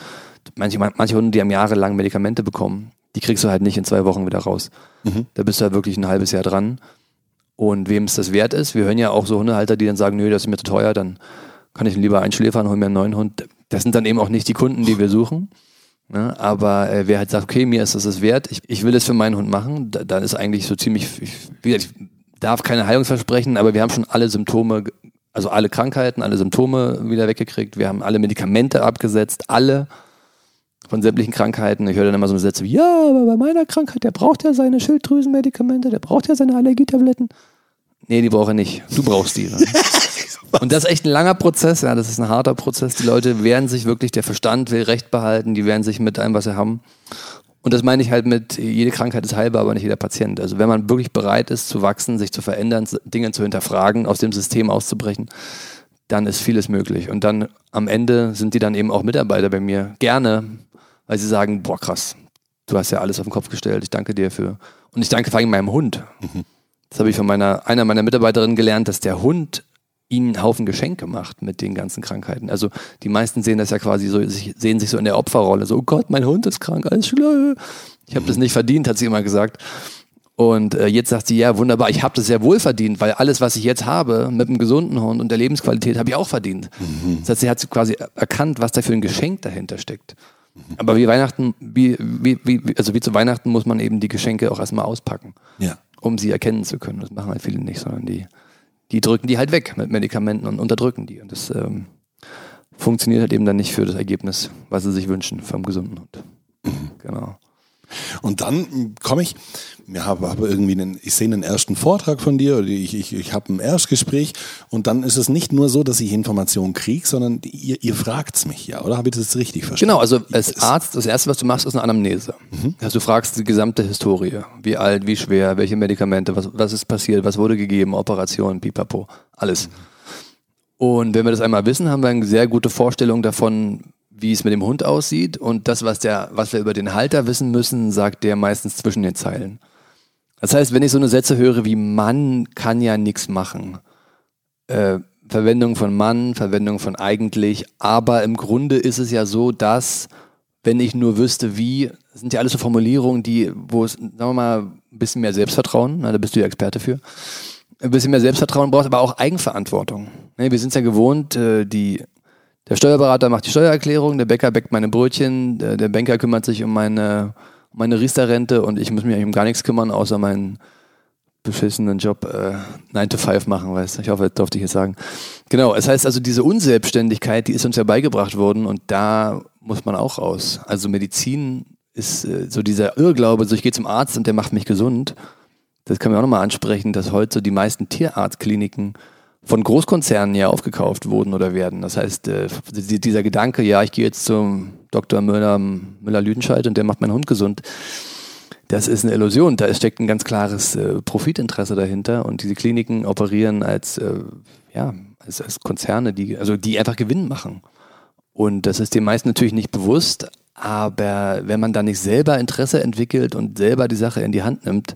Manche, manche Hunde, die haben jahrelang Medikamente bekommen, die kriegst du halt nicht in zwei Wochen wieder raus. Da bist du halt wirklich ein halbes Jahr dran. Und wem es das wert ist, wir hören ja auch so Hundehalter, die dann sagen, nö, das ist mir zu teuer, dann kann ich ihn lieber einschläfern, hol mir einen neuen Hund. Das sind dann eben auch nicht die Kunden, die wir suchen. Ne? Aber äh, wer halt sagt, okay, mir ist das es wert, ich, ich will es für meinen Hund machen, da, dann ist eigentlich so ziemlich, ich, wie ich darf keine Heilungsversprechen, aber wir haben schon alle Symptome, also alle Krankheiten, alle Symptome wieder weggekriegt, wir haben alle Medikamente abgesetzt, alle von sämtlichen Krankheiten. Ich höre dann immer so Sätze wie, ja, aber bei meiner Krankheit, der braucht ja seine Schilddrüsenmedikamente, der braucht ja seine Allergietabletten. Nee, die braucht er nicht. Du brauchst die. Ne? Und das ist echt ein langer Prozess, ja, das ist ein harter Prozess. Die Leute werden sich wirklich, der Verstand will Recht behalten, die werden sich mit allem, was sie haben. Und das meine ich halt mit, jede Krankheit ist heilbar, aber nicht jeder Patient. Also wenn man wirklich bereit ist zu wachsen, sich zu verändern, Dinge zu hinterfragen, aus dem System auszubrechen, dann ist vieles möglich. Und dann am Ende sind die dann eben auch Mitarbeiter bei mir. Gerne, weil sie sagen, boah krass, du hast ja alles auf den Kopf gestellt, ich danke dir für. Und ich danke vor allem meinem Hund. Das habe ich von meiner, einer meiner Mitarbeiterinnen gelernt, dass der Hund ihnen einen Haufen Geschenke macht mit den ganzen Krankheiten. Also die meisten sehen das ja quasi so, sehen sich so in der Opferrolle, so, oh Gott, mein Hund ist krank, alles schlimm. Ich habe das nicht verdient, hat sie immer gesagt. Und äh, jetzt sagt sie, ja, wunderbar, ich habe das sehr wohl verdient, weil alles, was ich jetzt habe, mit einem gesunden Hund und der Lebensqualität, habe ich auch verdient. Das heißt, sie hat quasi erkannt, was da für ein Geschenk dahinter steckt. Aber wie Weihnachten, wie, wie, wie, also wie zu Weihnachten muss man eben die Geschenke auch erstmal auspacken, Ja. Um sie erkennen zu können. Das machen halt viele nicht, sondern die, die drücken die halt weg mit Medikamenten und unterdrücken die. Und das ähm, funktioniert halt eben dann nicht für das Ergebnis, was sie sich wünschen vom gesunden Hund. Genau. Und dann komme ich, ja, habe hab irgendwie einen, ich sehe einen ersten Vortrag von dir oder ich, ich, ich habe ein Erstgespräch und dann ist es nicht nur so, dass ich Informationen kriege, sondern ihr, ihr fragt's mich ja, oder habe ich das jetzt richtig verstanden? Genau, also als Arzt, das erste, was du machst, ist eine Anamnese. Also du fragst die gesamte Historie. Wie alt, wie schwer, welche Medikamente, was, was ist passiert, was wurde gegeben, Operation, pipapo, alles. Und wenn wir das einmal wissen, haben wir eine sehr gute Vorstellung davon, wie es mit dem Hund aussieht. Und das, was, der, was wir über den Halter wissen müssen, sagt der meistens zwischen den Zeilen. Das heißt, wenn ich so eine Sätze höre wie Mann kann ja nichts machen, äh, Verwendung von Mann, Verwendung von eigentlich, aber im Grunde ist es ja so, dass, wenn ich nur wüsste, wie, sind ja alles so Formulierungen, die, wo es, sagen wir mal, ein bisschen mehr Selbstvertrauen, na, da bist du ja Experte für, ein bisschen mehr Selbstvertrauen brauchst, aber auch Eigenverantwortung. Ne, wir sind es ja gewohnt, äh, die, der Steuerberater macht die Steuererklärung, der Bäcker bäckt meine Brötchen, der, der Banker kümmert sich um meine, um meine Riester-Rente und ich muss mich eigentlich um gar nichts kümmern, außer meinen beschissenen Job äh, 9 to 5 machen, weißt du. Ich hoffe, das durfte ich jetzt sagen. Genau, es heißt also, diese Unselbstständigkeit, die ist uns ja beigebracht worden und da muss man auch raus. Also Medizin ist äh, so dieser Irrglaube, so ich gehe zum Arzt und der macht mich gesund. Das können wir auch nochmal ansprechen, dass heute so die meisten Tierarztkliniken von Großkonzernen ja aufgekauft wurden oder werden. Das heißt, äh, die- dieser Gedanke, ja, ich gehe jetzt zum Dr. Müller, Müller-Lüdenscheid und der macht meinen Hund gesund, das ist eine Illusion. Da steckt ein ganz klares äh, Profitinteresse dahinter und diese Kliniken operieren als, äh, ja, als, als Konzerne, die, also die einfach Gewinn machen. Und das ist den meisten natürlich nicht bewusst, aber wenn man da nicht selber Interesse entwickelt und selber die Sache in die Hand nimmt,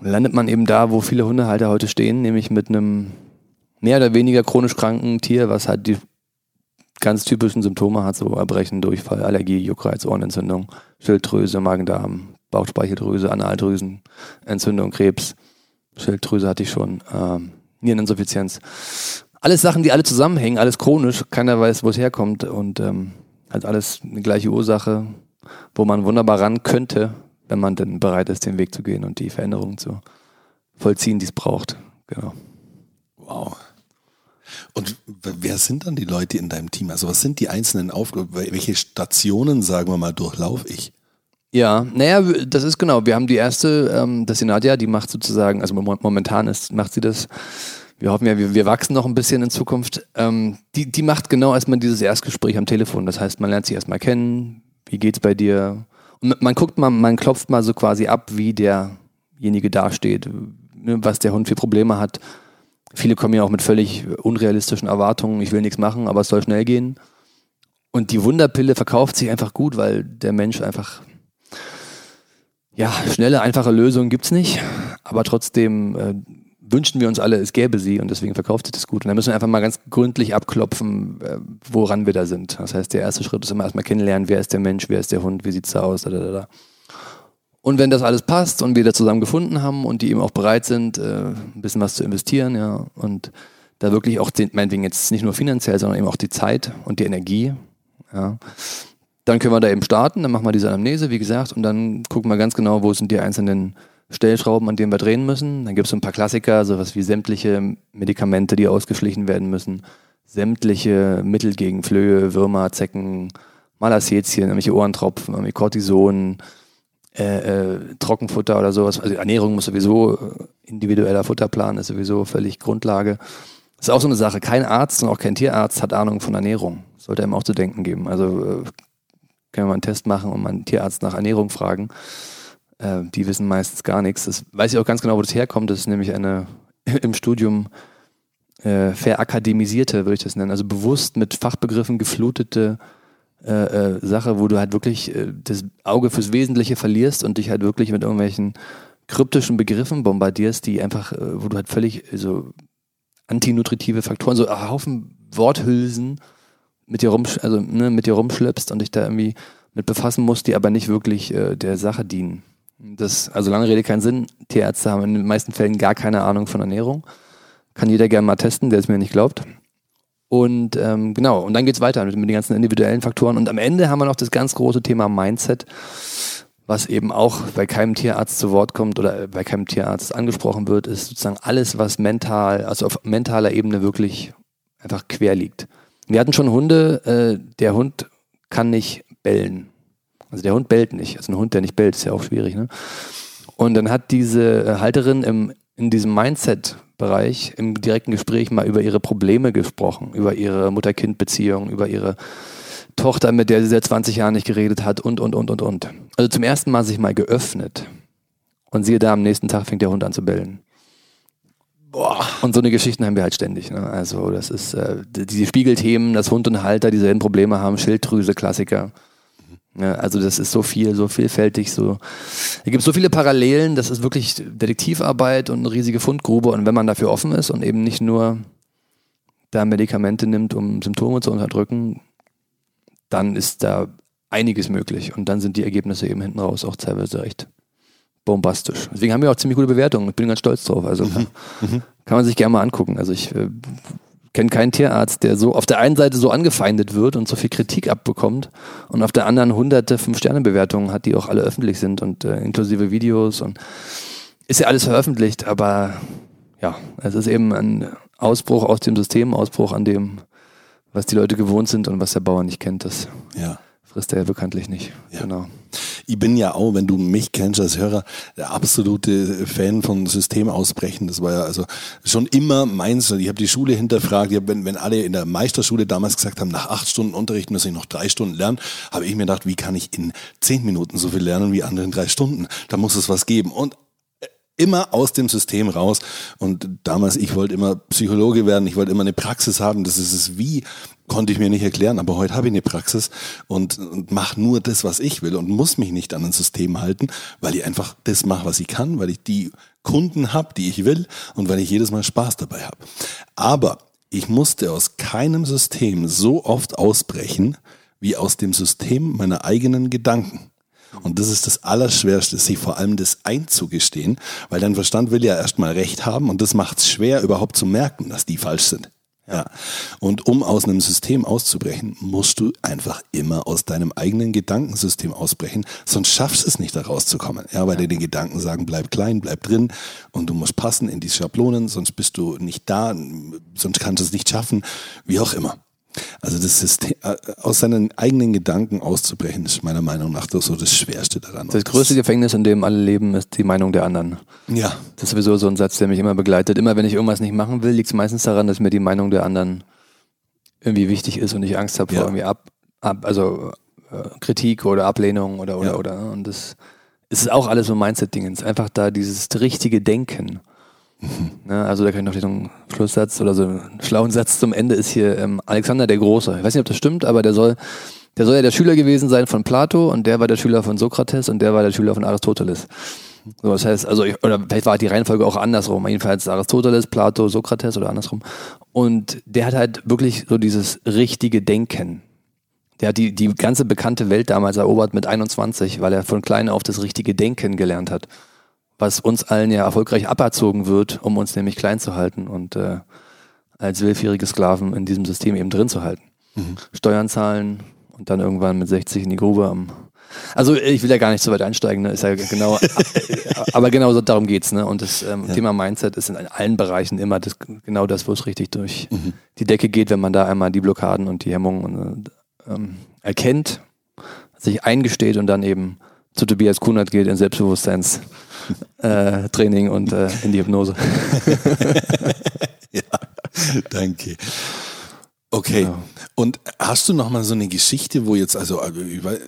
landet man eben da, wo viele Hundehalter heute stehen, nämlich mit einem mehr oder weniger chronisch kranken Tier, was halt die ganz typischen Symptome hat, so Erbrechen, Durchfall, Allergie, Juckreiz, Ohrenentzündung, Schilddrüse, Magen-Darm, Bauchspeicheldrüse, Analdrüsen, Entzündung, Krebs. Schilddrüse hatte ich schon, ähm, Niereninsuffizienz. Alles Sachen, die alle zusammenhängen, alles chronisch, keiner weiß, wo es herkommt und ähm, halt alles eine gleiche Ursache, wo man wunderbar ran könnte, wenn man denn bereit ist, den Weg zu gehen und die Veränderungen zu vollziehen, die es braucht. Genau. Wow. Und wer sind dann die Leute in deinem Team? Also was sind die einzelnen Aufgaben? Welche Stationen, sagen wir mal, durchlaufe ich? Ja, naja, das ist genau. Wir haben die erste, ähm, das ist die Nadja, die macht sozusagen, also momentan ist, macht sie das. Wir hoffen ja, wir, wir wachsen noch ein bisschen in Zukunft. Ähm, die, die macht genau erstmal dieses Erstgespräch am Telefon. Das heißt, man lernt sie erstmal kennen. Wie geht's bei dir? Und man guckt mal, man klopft mal so quasi ab, wie derjenige dasteht, ne, was der Hund für Probleme hat. Viele kommen ja auch mit völlig unrealistischen Erwartungen. Ich will nichts machen, aber es soll schnell gehen. Und die Wunderpille verkauft sich einfach gut, weil der Mensch einfach ja, schnelle, einfache Lösungen gibt's nicht, aber trotzdem äh, wünschen wir uns alle, es gäbe sie und deswegen verkauft sich das gut. Und da müssen wir einfach mal ganz gründlich abklopfen, äh, woran wir da sind. Das heißt, der erste Schritt ist immer erstmal kennenlernen, wer ist der Mensch, wer ist der Hund, wie sieht's da aus, da, da, da. Und wenn das alles passt und wir da zusammen gefunden haben und die eben auch bereit sind, äh, ein bisschen was zu investieren, ja, und da wirklich auch, den, meinetwegen jetzt nicht nur finanziell, sondern eben auch die Zeit und die Energie, ja, dann können wir da eben starten, dann machen wir diese Anamnese, wie gesagt, und dann gucken wir ganz genau, wo sind die einzelnen Stellschrauben, an denen wir drehen müssen. Dann gibt es so ein paar Klassiker, sowas wie sämtliche Medikamente, die ausgeschlichen werden müssen, sämtliche Mittel gegen Flöhe, Würmer, Zecken, Malassezien, irgendwelche Ohrentropfen, irgendwie Cortison, äh, äh, Trockenfutter oder sowas. Also Ernährung muss sowieso, äh, individueller Futterplan ist sowieso völlig Grundlage. Das ist auch so eine Sache. Kein Arzt und auch kein Tierarzt hat Ahnung von Ernährung. Sollte einem auch zu denken geben. Also äh, können wir mal einen Test machen und mal einen Tierarzt nach Ernährung fragen. Äh, die wissen meistens gar nichts. Das weiß ich auch ganz genau, wo das herkommt. Das ist nämlich eine im Studium äh, verakademisierte, würde ich das nennen. Also bewusst mit Fachbegriffen geflutete äh, äh, Sache, wo du halt wirklich äh, das Auge fürs Wesentliche verlierst und dich halt wirklich mit irgendwelchen kryptischen Begriffen bombardierst, die einfach, äh, wo du halt völlig so antinutritive Faktoren, so ein Haufen Worthülsen mit dir, rum, also, ne, mit dir rumschleppst und dich da irgendwie mit befassen musst, die aber nicht wirklich äh, der Sache dienen. Das, also lange Rede keinen Sinn. Tierärzte haben in den meisten Fällen gar keine Ahnung von Ernährung. Kann jeder gerne mal testen, der es mir nicht glaubt. Und ähm, genau, und dann geht's weiter mit, mit den ganzen individuellen Faktoren. Und am Ende haben wir noch das ganz große Thema Mindset, was eben auch bei keinem Tierarzt zu Wort kommt oder bei keinem Tierarzt angesprochen wird, ist sozusagen alles, was mental, also auf mentaler Ebene wirklich einfach quer liegt. Wir hatten schon Hunde, äh, der Hund kann nicht bellen. Also der Hund bellt nicht. Also ein Hund, der nicht bellt, ist ja auch schwierig. Ne? Und dann hat diese äh, Halterin im, in diesem Mindset-Bereich im direkten Gespräch mal über ihre Probleme gesprochen, über ihre Mutter-Kind-Beziehung, über ihre Tochter, mit der sie seit 20 Jahren nicht geredet hat und, und, und, und, und. Also zum ersten Mal sich mal geöffnet. Und siehe da, am nächsten Tag fängt der Hund an zu bellen. Boah. Und so eine Geschichten haben wir halt ständig. Ne? Also das ist äh, diese Spiegelthemen, dass Hund und Halter dieselben Probleme haben, Schilddrüse, Klassiker. Ja, also das ist so viel, so vielfältig, so. Es gibt so viele Parallelen, das ist wirklich Detektivarbeit und eine riesige Fundgrube. Und wenn man dafür offen ist und eben nicht nur da Medikamente nimmt, um Symptome zu unterdrücken, dann ist da einiges möglich. Und dann sind die Ergebnisse eben hinten raus auch teilweise recht bombastisch. Deswegen haben wir auch ziemlich gute Bewertungen. Ich bin ganz stolz drauf. Also kann, mhm. kann man sich gerne mal angucken. Also ich äh, kenne keinen Tierarzt, der so auf der einen Seite so angefeindet wird und so viel Kritik abbekommt und auf der anderen hunderte Fünf-Sterne-Bewertungen hat, die auch alle öffentlich sind und äh, inklusive Videos und ist ja alles veröffentlicht, aber ja, es ist eben ein Ausbruch aus dem System, Ausbruch an dem, was die Leute gewohnt sind und was der Bauer nicht kennt. Das ja. frisst er ja bekanntlich nicht. Ja. Genau. Ich bin ja auch, wenn du mich kennst als Hörer, der absolute Fan von Systemausbrechen. Das war ja also schon immer meins. Ich habe die Schule hinterfragt. Hab, wenn, wenn alle in der Meisterschule damals gesagt haben, nach acht Stunden Unterricht muss ich noch drei Stunden lernen, habe ich mir gedacht, wie kann ich in zehn Minuten so viel lernen wie andere in drei Stunden? Da muss es was geben. Und immer aus dem System raus. Und damals, ich wollte immer Psychologe werden, ich wollte immer eine Praxis haben. Das ist es wie, konnte ich mir nicht erklären, aber heute habe ich eine Praxis und, und mache nur das, was ich will und muss mich nicht an ein System halten, weil ich einfach das mache, was ich kann, weil ich die Kunden habe, die ich will und weil ich jedes Mal Spaß dabei habe. Aber ich musste aus keinem System so oft ausbrechen, wie aus dem System meiner eigenen Gedanken. Und das ist das Allerschwerste, sich vor allem das einzugestehen, weil dein Verstand will ja erstmal Recht haben und das macht es schwer, überhaupt zu merken, dass die falsch sind. Ja. Und um aus einem System auszubrechen, musst du einfach immer aus deinem eigenen Gedankensystem ausbrechen, sonst schaffst du es nicht, da rauszukommen. Ja, weil ja. dir die Gedanken sagen, bleib klein, bleib drin und du musst passen in die Schablonen, sonst bist du nicht da, sonst kannst du es nicht schaffen, wie auch immer. Also das System, äh, aus seinen eigenen Gedanken auszubrechen, ist meiner Meinung nach so das Schwerste daran. Das größte Gefängnis, in dem alle leben, ist die Meinung der anderen. Ja. Das ist sowieso so ein Satz, der mich immer begleitet. Immer wenn ich irgendwas nicht machen will, liegt es meistens daran, dass mir die Meinung der anderen irgendwie wichtig ist und ich Angst habe vor ja. irgendwie ab, ab also äh, Kritik oder Ablehnung oder oder ja. oder. Und das ist auch alles so Mindset-Dingens. Einfach da dieses richtige Denken. Ne, also da kann ich noch einen Schlusssatz oder so einen schlauen Satz zum Ende ist hier ähm, Alexander der Große. Ich weiß nicht, ob das stimmt, aber der soll, der soll ja der Schüler gewesen sein von Plato und der war der Schüler von Sokrates und der war der Schüler von Aristoteles. So, das heißt, also, ich, oder vielleicht war die Reihenfolge auch andersrum. Jedenfalls Aristoteles, Plato, Sokrates oder andersrum. Und der hat halt wirklich so dieses richtige Denken. Der hat die, die ganze bekannte Welt damals erobert mit 21, weil er von klein auf das richtige Denken gelernt hat was uns allen ja erfolgreich aberzogen wird, um uns nämlich klein zu halten und äh, als willfährige Sklaven in diesem System eben drin zu halten. Mhm. Steuern zahlen und dann irgendwann mit 60 in die Grube am also ich will ja gar nicht so weit einsteigen, ne? ist ja genau, aber genau so darum geht's, ne? Und das ähm, ja. Thema Mindset ist in allen Bereichen immer das, genau das, wo es richtig durch mhm. die Decke geht, wenn man da einmal die Blockaden und die Hemmungen ähm, erkennt, sich eingesteht und dann eben zu Tobias Kunert geht in Selbstbewusstseins äh, und äh, in die Hypnose. ja, danke. Okay. Genau. Und hast du noch mal so eine Geschichte, wo jetzt, also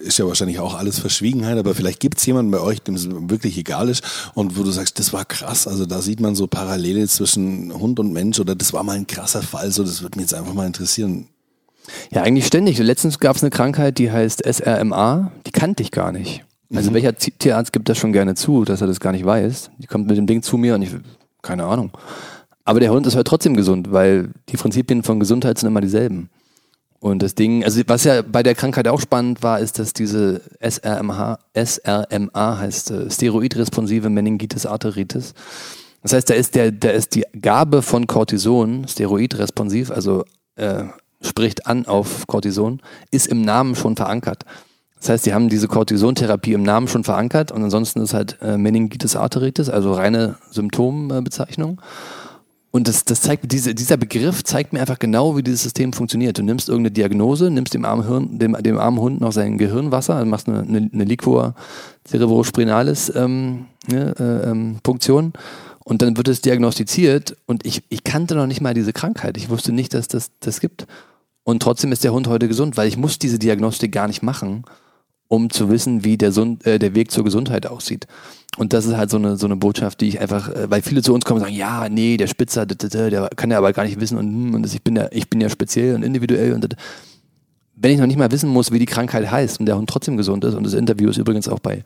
ist ja wahrscheinlich auch alles Verschwiegenheit, aber vielleicht gibt es jemanden bei euch, dem es wirklich egal ist und wo du sagst, das war krass, also da sieht man so Parallele zwischen Hund und Mensch oder das war mal ein krasser Fall, so das würde mich jetzt einfach mal interessieren. Ja, eigentlich ständig. Letztens gab es eine Krankheit, die heißt SRMA, die kannte ich gar nicht. Also mhm. welcher Tierarzt gibt das schon gerne zu, dass er das gar nicht weiß? Die kommt mit dem Ding zu mir und ich, keine Ahnung. Aber der Hund ist halt trotzdem gesund, weil die Prinzipien von Gesundheit sind immer dieselben. Und das Ding, also was ja bei der Krankheit auch spannend war, ist, dass diese SRMH, SRMA heißt äh, Steroidresponsive Meningitis Arteritis. Das heißt, da ist der, da ist die Gabe von Cortison, Steroidresponsiv, also äh, spricht an auf Cortison, ist im Namen schon verankert. Das heißt, die haben diese Cortisontherapie im Namen schon verankert und ansonsten ist halt äh, Meningitis arteritis, also reine Symptombezeichnung. Und das, das zeigt, diese, dieser Begriff zeigt mir einfach genau, wie dieses System funktioniert. Du nimmst irgendeine Diagnose, nimmst dem armen, Hirn, dem, dem armen Hund noch sein Gehirnwasser, also machst eine, eine, eine Liquor cerebrospinalis ähm, ne, äh, ähm, Punktion und dann wird es diagnostiziert und ich, ich kannte noch nicht mal diese Krankheit. Ich wusste nicht, dass das das gibt. Und trotzdem ist der Hund heute gesund, weil ich muss diese Diagnostik gar nicht machen um zu wissen, wie der, äh, der Weg zur Gesundheit aussieht. Und das ist halt so eine, so eine Botschaft, die ich einfach, äh, weil viele zu uns kommen und sagen, ja, nee, der Spitzer, der kann ja aber gar nicht wissen und, hm, und ich, bin ja, ich bin ja speziell und individuell und wenn ich noch nicht mal wissen muss, wie die Krankheit heißt und der Hund trotzdem gesund ist und das Interview ist übrigens auch bei,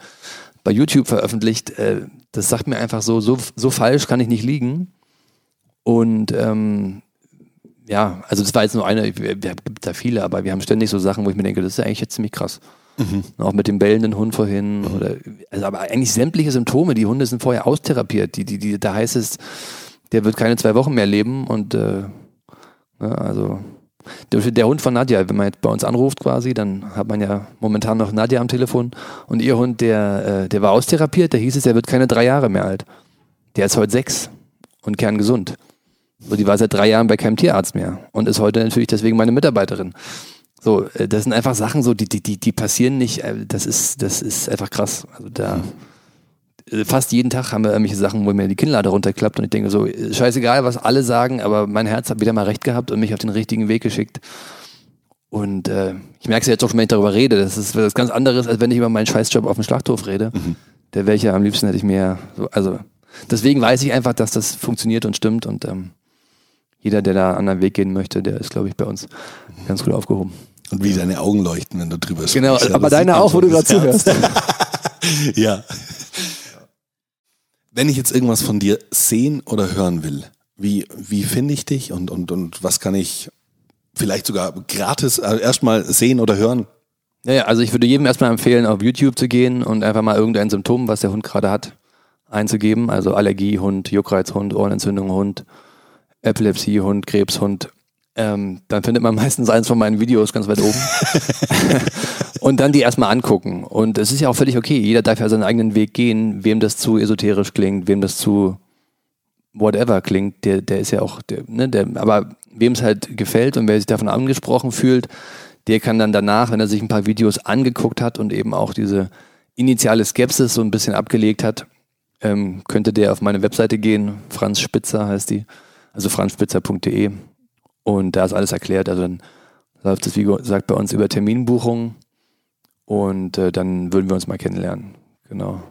bei YouTube veröffentlicht, äh, das sagt mir einfach so, so, so falsch kann ich nicht liegen. Und ähm, ja, also das war jetzt nur eine, es gibt da viele, aber wir haben ständig so Sachen, wo ich mir denke, das ist ja eigentlich jetzt ziemlich krass. Mhm. Auch mit dem bellenden Hund vorhin. Mhm. Oder, also aber eigentlich sämtliche Symptome. Die Hunde sind vorher austherapiert. Die, die, die, da heißt es, der wird keine zwei Wochen mehr leben. Und äh, ne, also der, der, Hund von Nadja, wenn man jetzt bei uns anruft quasi, dann hat man ja momentan noch Nadja am Telefon. Und ihr Hund, der, äh, der war austherapiert. Da hieß es, der wird keine drei Jahre mehr alt. Der ist heute sechs und kerngesund. So, die war seit drei Jahren bei keinem Tierarzt mehr und ist heute natürlich deswegen meine Mitarbeiterin. So, äh, das sind einfach Sachen, so, die, die, die, die passieren nicht. Äh, das ist, das ist einfach krass. Also da äh, fast jeden Tag haben wir irgendwelche Sachen, wo mir die Kinnlade runterklappt und ich denke so, scheißegal, was alle sagen, aber mein Herz hat wieder mal recht gehabt und mich auf den richtigen Weg geschickt. Und äh, ich merke es jetzt auch schon, wenn ich darüber rede. Das ist was ganz anderes, als wenn ich über meinen Scheißjob auf dem Schlachthof rede. Mhm. Der welche am liebsten hätte ich mehr. So, also deswegen weiß ich einfach, dass das funktioniert und stimmt und ähm, jeder, der da einen anderen Weg gehen möchte, der ist, glaube ich, bei uns ganz gut aufgehoben. Und wie deine Augen leuchten, wenn du drüber sprichst. Genau, aber deine auch, wo du gerade zuhörst. ja. Wenn ich jetzt irgendwas von dir sehen oder hören will, wie, wie finde ich dich und, und, und was kann ich vielleicht sogar gratis äh, erstmal sehen oder hören? Ja, ja, also ich würde jedem erstmal empfehlen, auf YouTube zu gehen und einfach mal irgendein Symptom, was der Hund gerade hat, einzugeben. Also Allergie, Hund, Juckreizhund, Ohrenentzündung, Hund, Epilepsie, Hund, Krebshund. Ähm, dann findet man meistens eins von meinen Videos ganz weit oben. und dann die erstmal angucken. Und es ist ja auch völlig okay. Jeder darf ja seinen eigenen Weg gehen. Wem das zu esoterisch klingt, wem das zu whatever klingt, der, der ist ja auch, der, ne, der, aber wem es halt gefällt und wer sich davon angesprochen fühlt, der kann dann danach, wenn er sich ein paar Videos angeguckt hat und eben auch diese initiale Skepsis so ein bisschen abgelegt hat, ähm, könnte der auf meine Webseite gehen. Franz Spitzer heißt die, also franzspitzer.de. Und da ist alles erklärt. Also dann läuft es, wie gesagt, bei uns über Terminbuchung und äh, dann würden wir uns mal kennenlernen. Genau.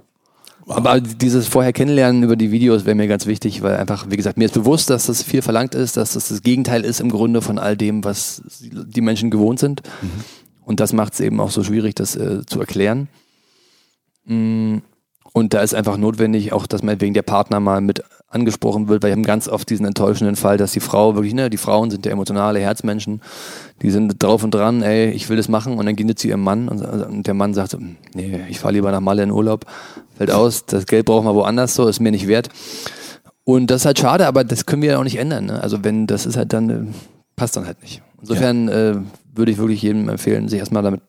Wow. Aber dieses vorher kennenlernen über die Videos wäre mir ganz wichtig, weil einfach, wie gesagt, mir ist bewusst, dass das viel verlangt ist, dass das das Gegenteil ist im Grunde von all dem, was die Menschen gewohnt sind. Mhm. Und das macht es eben auch so schwierig, das äh, zu erklären. Mm, und da ist einfach notwendig, auch dass man wegen der Partner mal mit angesprochen wird, weil wir haben ganz oft diesen enttäuschenden Fall, dass die Frau wirklich, ne, die Frauen sind der emotionale Herzmenschen, die sind drauf und dran, ey, ich will das machen und dann geht sie zu ihrem Mann und, und der Mann sagt so, nee, ich fahre lieber nach Malle in Urlaub, fällt aus, das Geld brauchen wir woanders so, ist mir nicht wert. Und das ist halt schade, aber das können wir ja auch nicht ändern. Ne? Also wenn, das ist halt dann, äh, passt dann halt nicht. Insofern ja. äh, würde ich wirklich jedem empfehlen, sich erstmal damit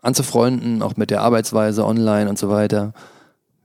anzufreunden, auch mit der Arbeitsweise online und so weiter.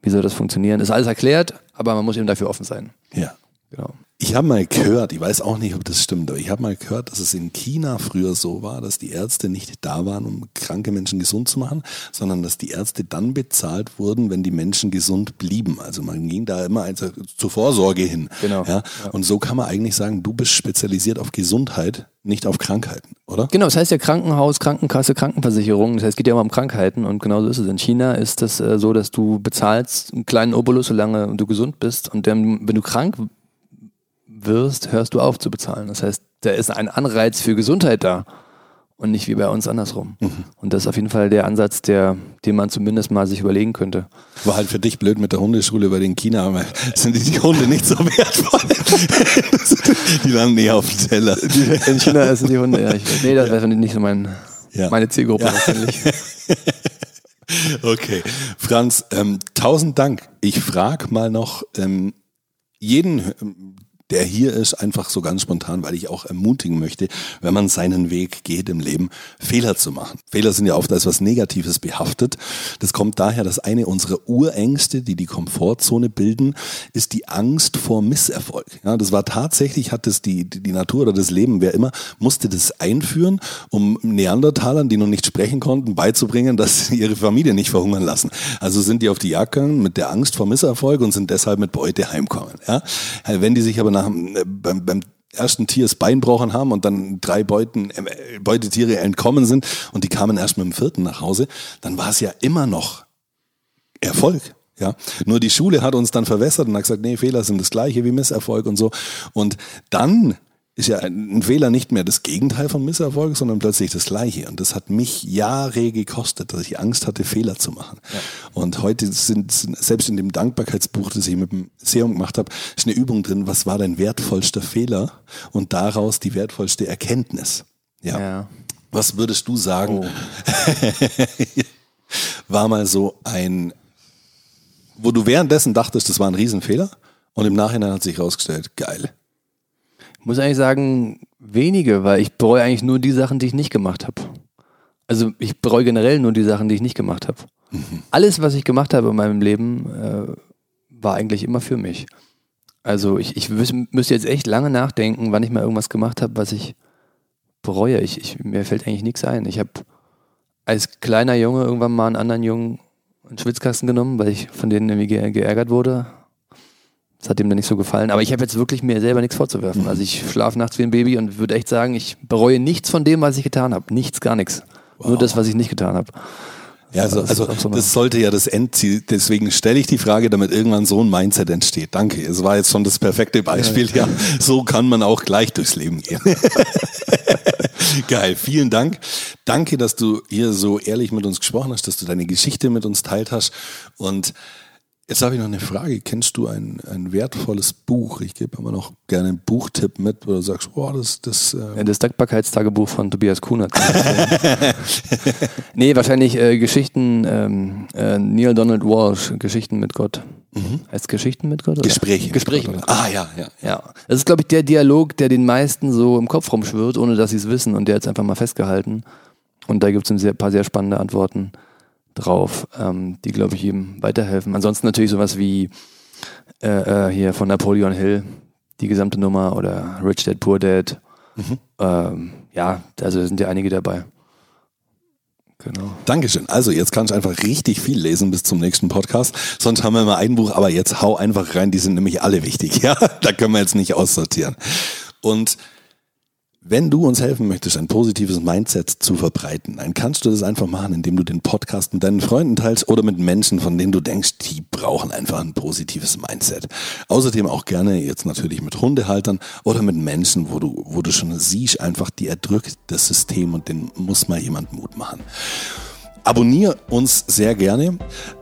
Wie soll das funktionieren? Ist alles erklärt, aber man muss eben dafür offen sein. Ja. Genau. Ich habe mal gehört, ich weiß auch nicht, ob das stimmt, aber ich habe mal gehört, dass es in China früher so war, dass die Ärzte nicht da waren, um kranke Menschen gesund zu machen, sondern dass die Ärzte dann bezahlt wurden, wenn die Menschen gesund blieben. Also man ging da immer also zur Vorsorge hin. Genau. Ja? ja. Und so kann man eigentlich sagen, du bist spezialisiert auf Gesundheit, nicht auf Krankheiten, oder? Genau, das heißt ja Krankenhaus, Krankenkasse, Krankenversicherung. Das heißt, es geht ja immer um Krankheiten und genauso ist es. In China ist das äh, so, dass du bezahlst einen kleinen Obolus, solange du gesund bist. Und dann, wenn du krank wirst, hörst du auf zu bezahlen. Das heißt, da ist ein Anreiz für Gesundheit da und nicht wie bei uns andersrum. Mhm. Und das ist auf jeden Fall der Ansatz, der, den man zumindest mal sich überlegen könnte. War halt für dich blöd mit der Hundeschule bei den China, aber sind die, Hunde nicht so wertvoll. die landen eher auf dem Teller. In China sind die Hunde, ja. Ich, nee, das wäre nicht so mein, ja. meine Zielgruppe ja. wahrscheinlich. Okay, Franz, ähm, tausend Dank. Ich frage mal noch ähm, jeden der hier ist, einfach so ganz spontan, weil ich auch ermutigen möchte, wenn man seinen Weg geht im Leben, Fehler zu machen. Fehler sind ja oft als was Negatives behaftet. Das kommt daher, dass eine unserer Urängste, die die Komfortzone bilden, ist die Angst vor Misserfolg. Ja, das war tatsächlich, hat es die, die Natur oder das Leben, wer immer, musste das einführen, um Neandertalern, die noch nicht sprechen konnten, beizubringen, dass sie ihre Familie nicht verhungern lassen. Also sind die auf die Jagd gegangen mit der Angst vor Misserfolg und sind deshalb mit Beute heimkommen. Ja? Wenn die sich aber nach, äh, beim, beim ersten Tier das Bein gebrochen haben und dann drei Beuten, äh, Beutetiere entkommen sind und die kamen erst mit dem vierten nach Hause, dann war es ja immer noch Erfolg. Ja, nur die Schule hat uns dann verwässert und hat gesagt, nee, Fehler sind das gleiche wie Misserfolg und so. Und dann ist ja ein Fehler nicht mehr das Gegenteil von Misserfolg, sondern plötzlich das Gleiche. Und das hat mich Jahre gekostet, dass ich Angst hatte, Fehler zu machen. Ja. Und heute sind, selbst in dem Dankbarkeitsbuch, das ich mit dem Serum gemacht habe, ist eine Übung drin, was war dein wertvollster Fehler und daraus die wertvollste Erkenntnis. Ja. ja. Was würdest du sagen? Oh. war mal so ein, wo du währenddessen dachtest, das war ein Riesenfehler und im Nachhinein hat sich herausgestellt, geil muss eigentlich sagen, wenige, weil ich bereue eigentlich nur die Sachen, die ich nicht gemacht habe. Also ich bereue generell nur die Sachen, die ich nicht gemacht habe. Mhm. Alles, was ich gemacht habe in meinem Leben, äh, war eigentlich immer für mich. Also ich, ich müsste jetzt echt lange nachdenken, wann ich mal irgendwas gemacht habe, was ich bereue. Ich, ich, mir fällt eigentlich nichts ein. Ich habe als kleiner Junge irgendwann mal einen anderen Jungen einen Schwitzkasten genommen, weil ich von denen irgendwie geärgert wurde. Das hat ihm dann nicht so gefallen. Aber ich habe jetzt wirklich mir selber nichts vorzuwerfen. Also ich schlafe nachts wie ein Baby und würde echt sagen, ich bereue nichts von dem, was ich getan habe. Nichts, gar nichts. Wow. Nur das, was ich nicht getan habe. Ja, also, also so das sollte ja das Endziel, deswegen stelle ich die Frage, damit irgendwann so ein Mindset entsteht. Danke, es war jetzt schon das perfekte Beispiel. Ja, so kann man auch gleich durchs Leben gehen. Geil, vielen Dank. Danke, dass du hier so ehrlich mit uns gesprochen hast, dass du deine Geschichte mit uns teilt hast und Jetzt habe ich noch eine Frage. Kennst du ein, ein wertvolles Buch? Ich gebe immer noch gerne einen Buchtipp mit, wo du sagst, oh, das, das. Äh ja, das Dankbarkeitstagebuch von Tobias Kunert. nee, wahrscheinlich äh, Geschichten, ähm, äh, Neil Donald Walsh, Geschichten mit Gott. Mhm. Heißt Geschichten mit Gott? Oder? Gespräche. Gespräche mit Gott. Ah, ja, ja. Ja. Das ist, glaube ich, der Dialog, der den meisten so im Kopf rumschwirrt, ohne dass sie es wissen und der jetzt einfach mal festgehalten. Und da gibt es ein paar sehr spannende Antworten drauf, ähm, die, glaube ich, jedem weiterhelfen. Ansonsten natürlich sowas wie äh, äh, hier von Napoleon Hill, die gesamte Nummer oder Rich Dad Poor Dad. Mhm. Ähm, ja, also sind ja einige dabei. Genau. Dankeschön. Also jetzt kann ich einfach richtig viel lesen bis zum nächsten Podcast. Sonst haben wir mal ein Buch, aber jetzt hau einfach rein, die sind nämlich alle wichtig. Ja, da können wir jetzt nicht aussortieren. Und wenn du uns helfen möchtest, ein positives Mindset zu verbreiten, dann kannst du das einfach machen, indem du den Podcast mit deinen Freunden teilst oder mit Menschen, von denen du denkst, die brauchen einfach ein positives Mindset. Außerdem auch gerne jetzt natürlich mit Hundehaltern oder mit Menschen, wo du, wo du schon siehst, einfach die erdrückt das System und den muss mal jemand Mut machen. Abonnier uns sehr gerne.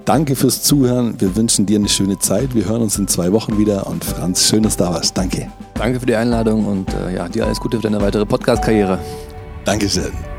Danke fürs Zuhören. Wir wünschen dir eine schöne Zeit. Wir hören uns in zwei Wochen wieder. Und Franz, schön, dass du da warst. Danke. Danke für die Einladung und äh, ja, dir alles Gute für deine weitere Podcast-Karriere. Dankeschön.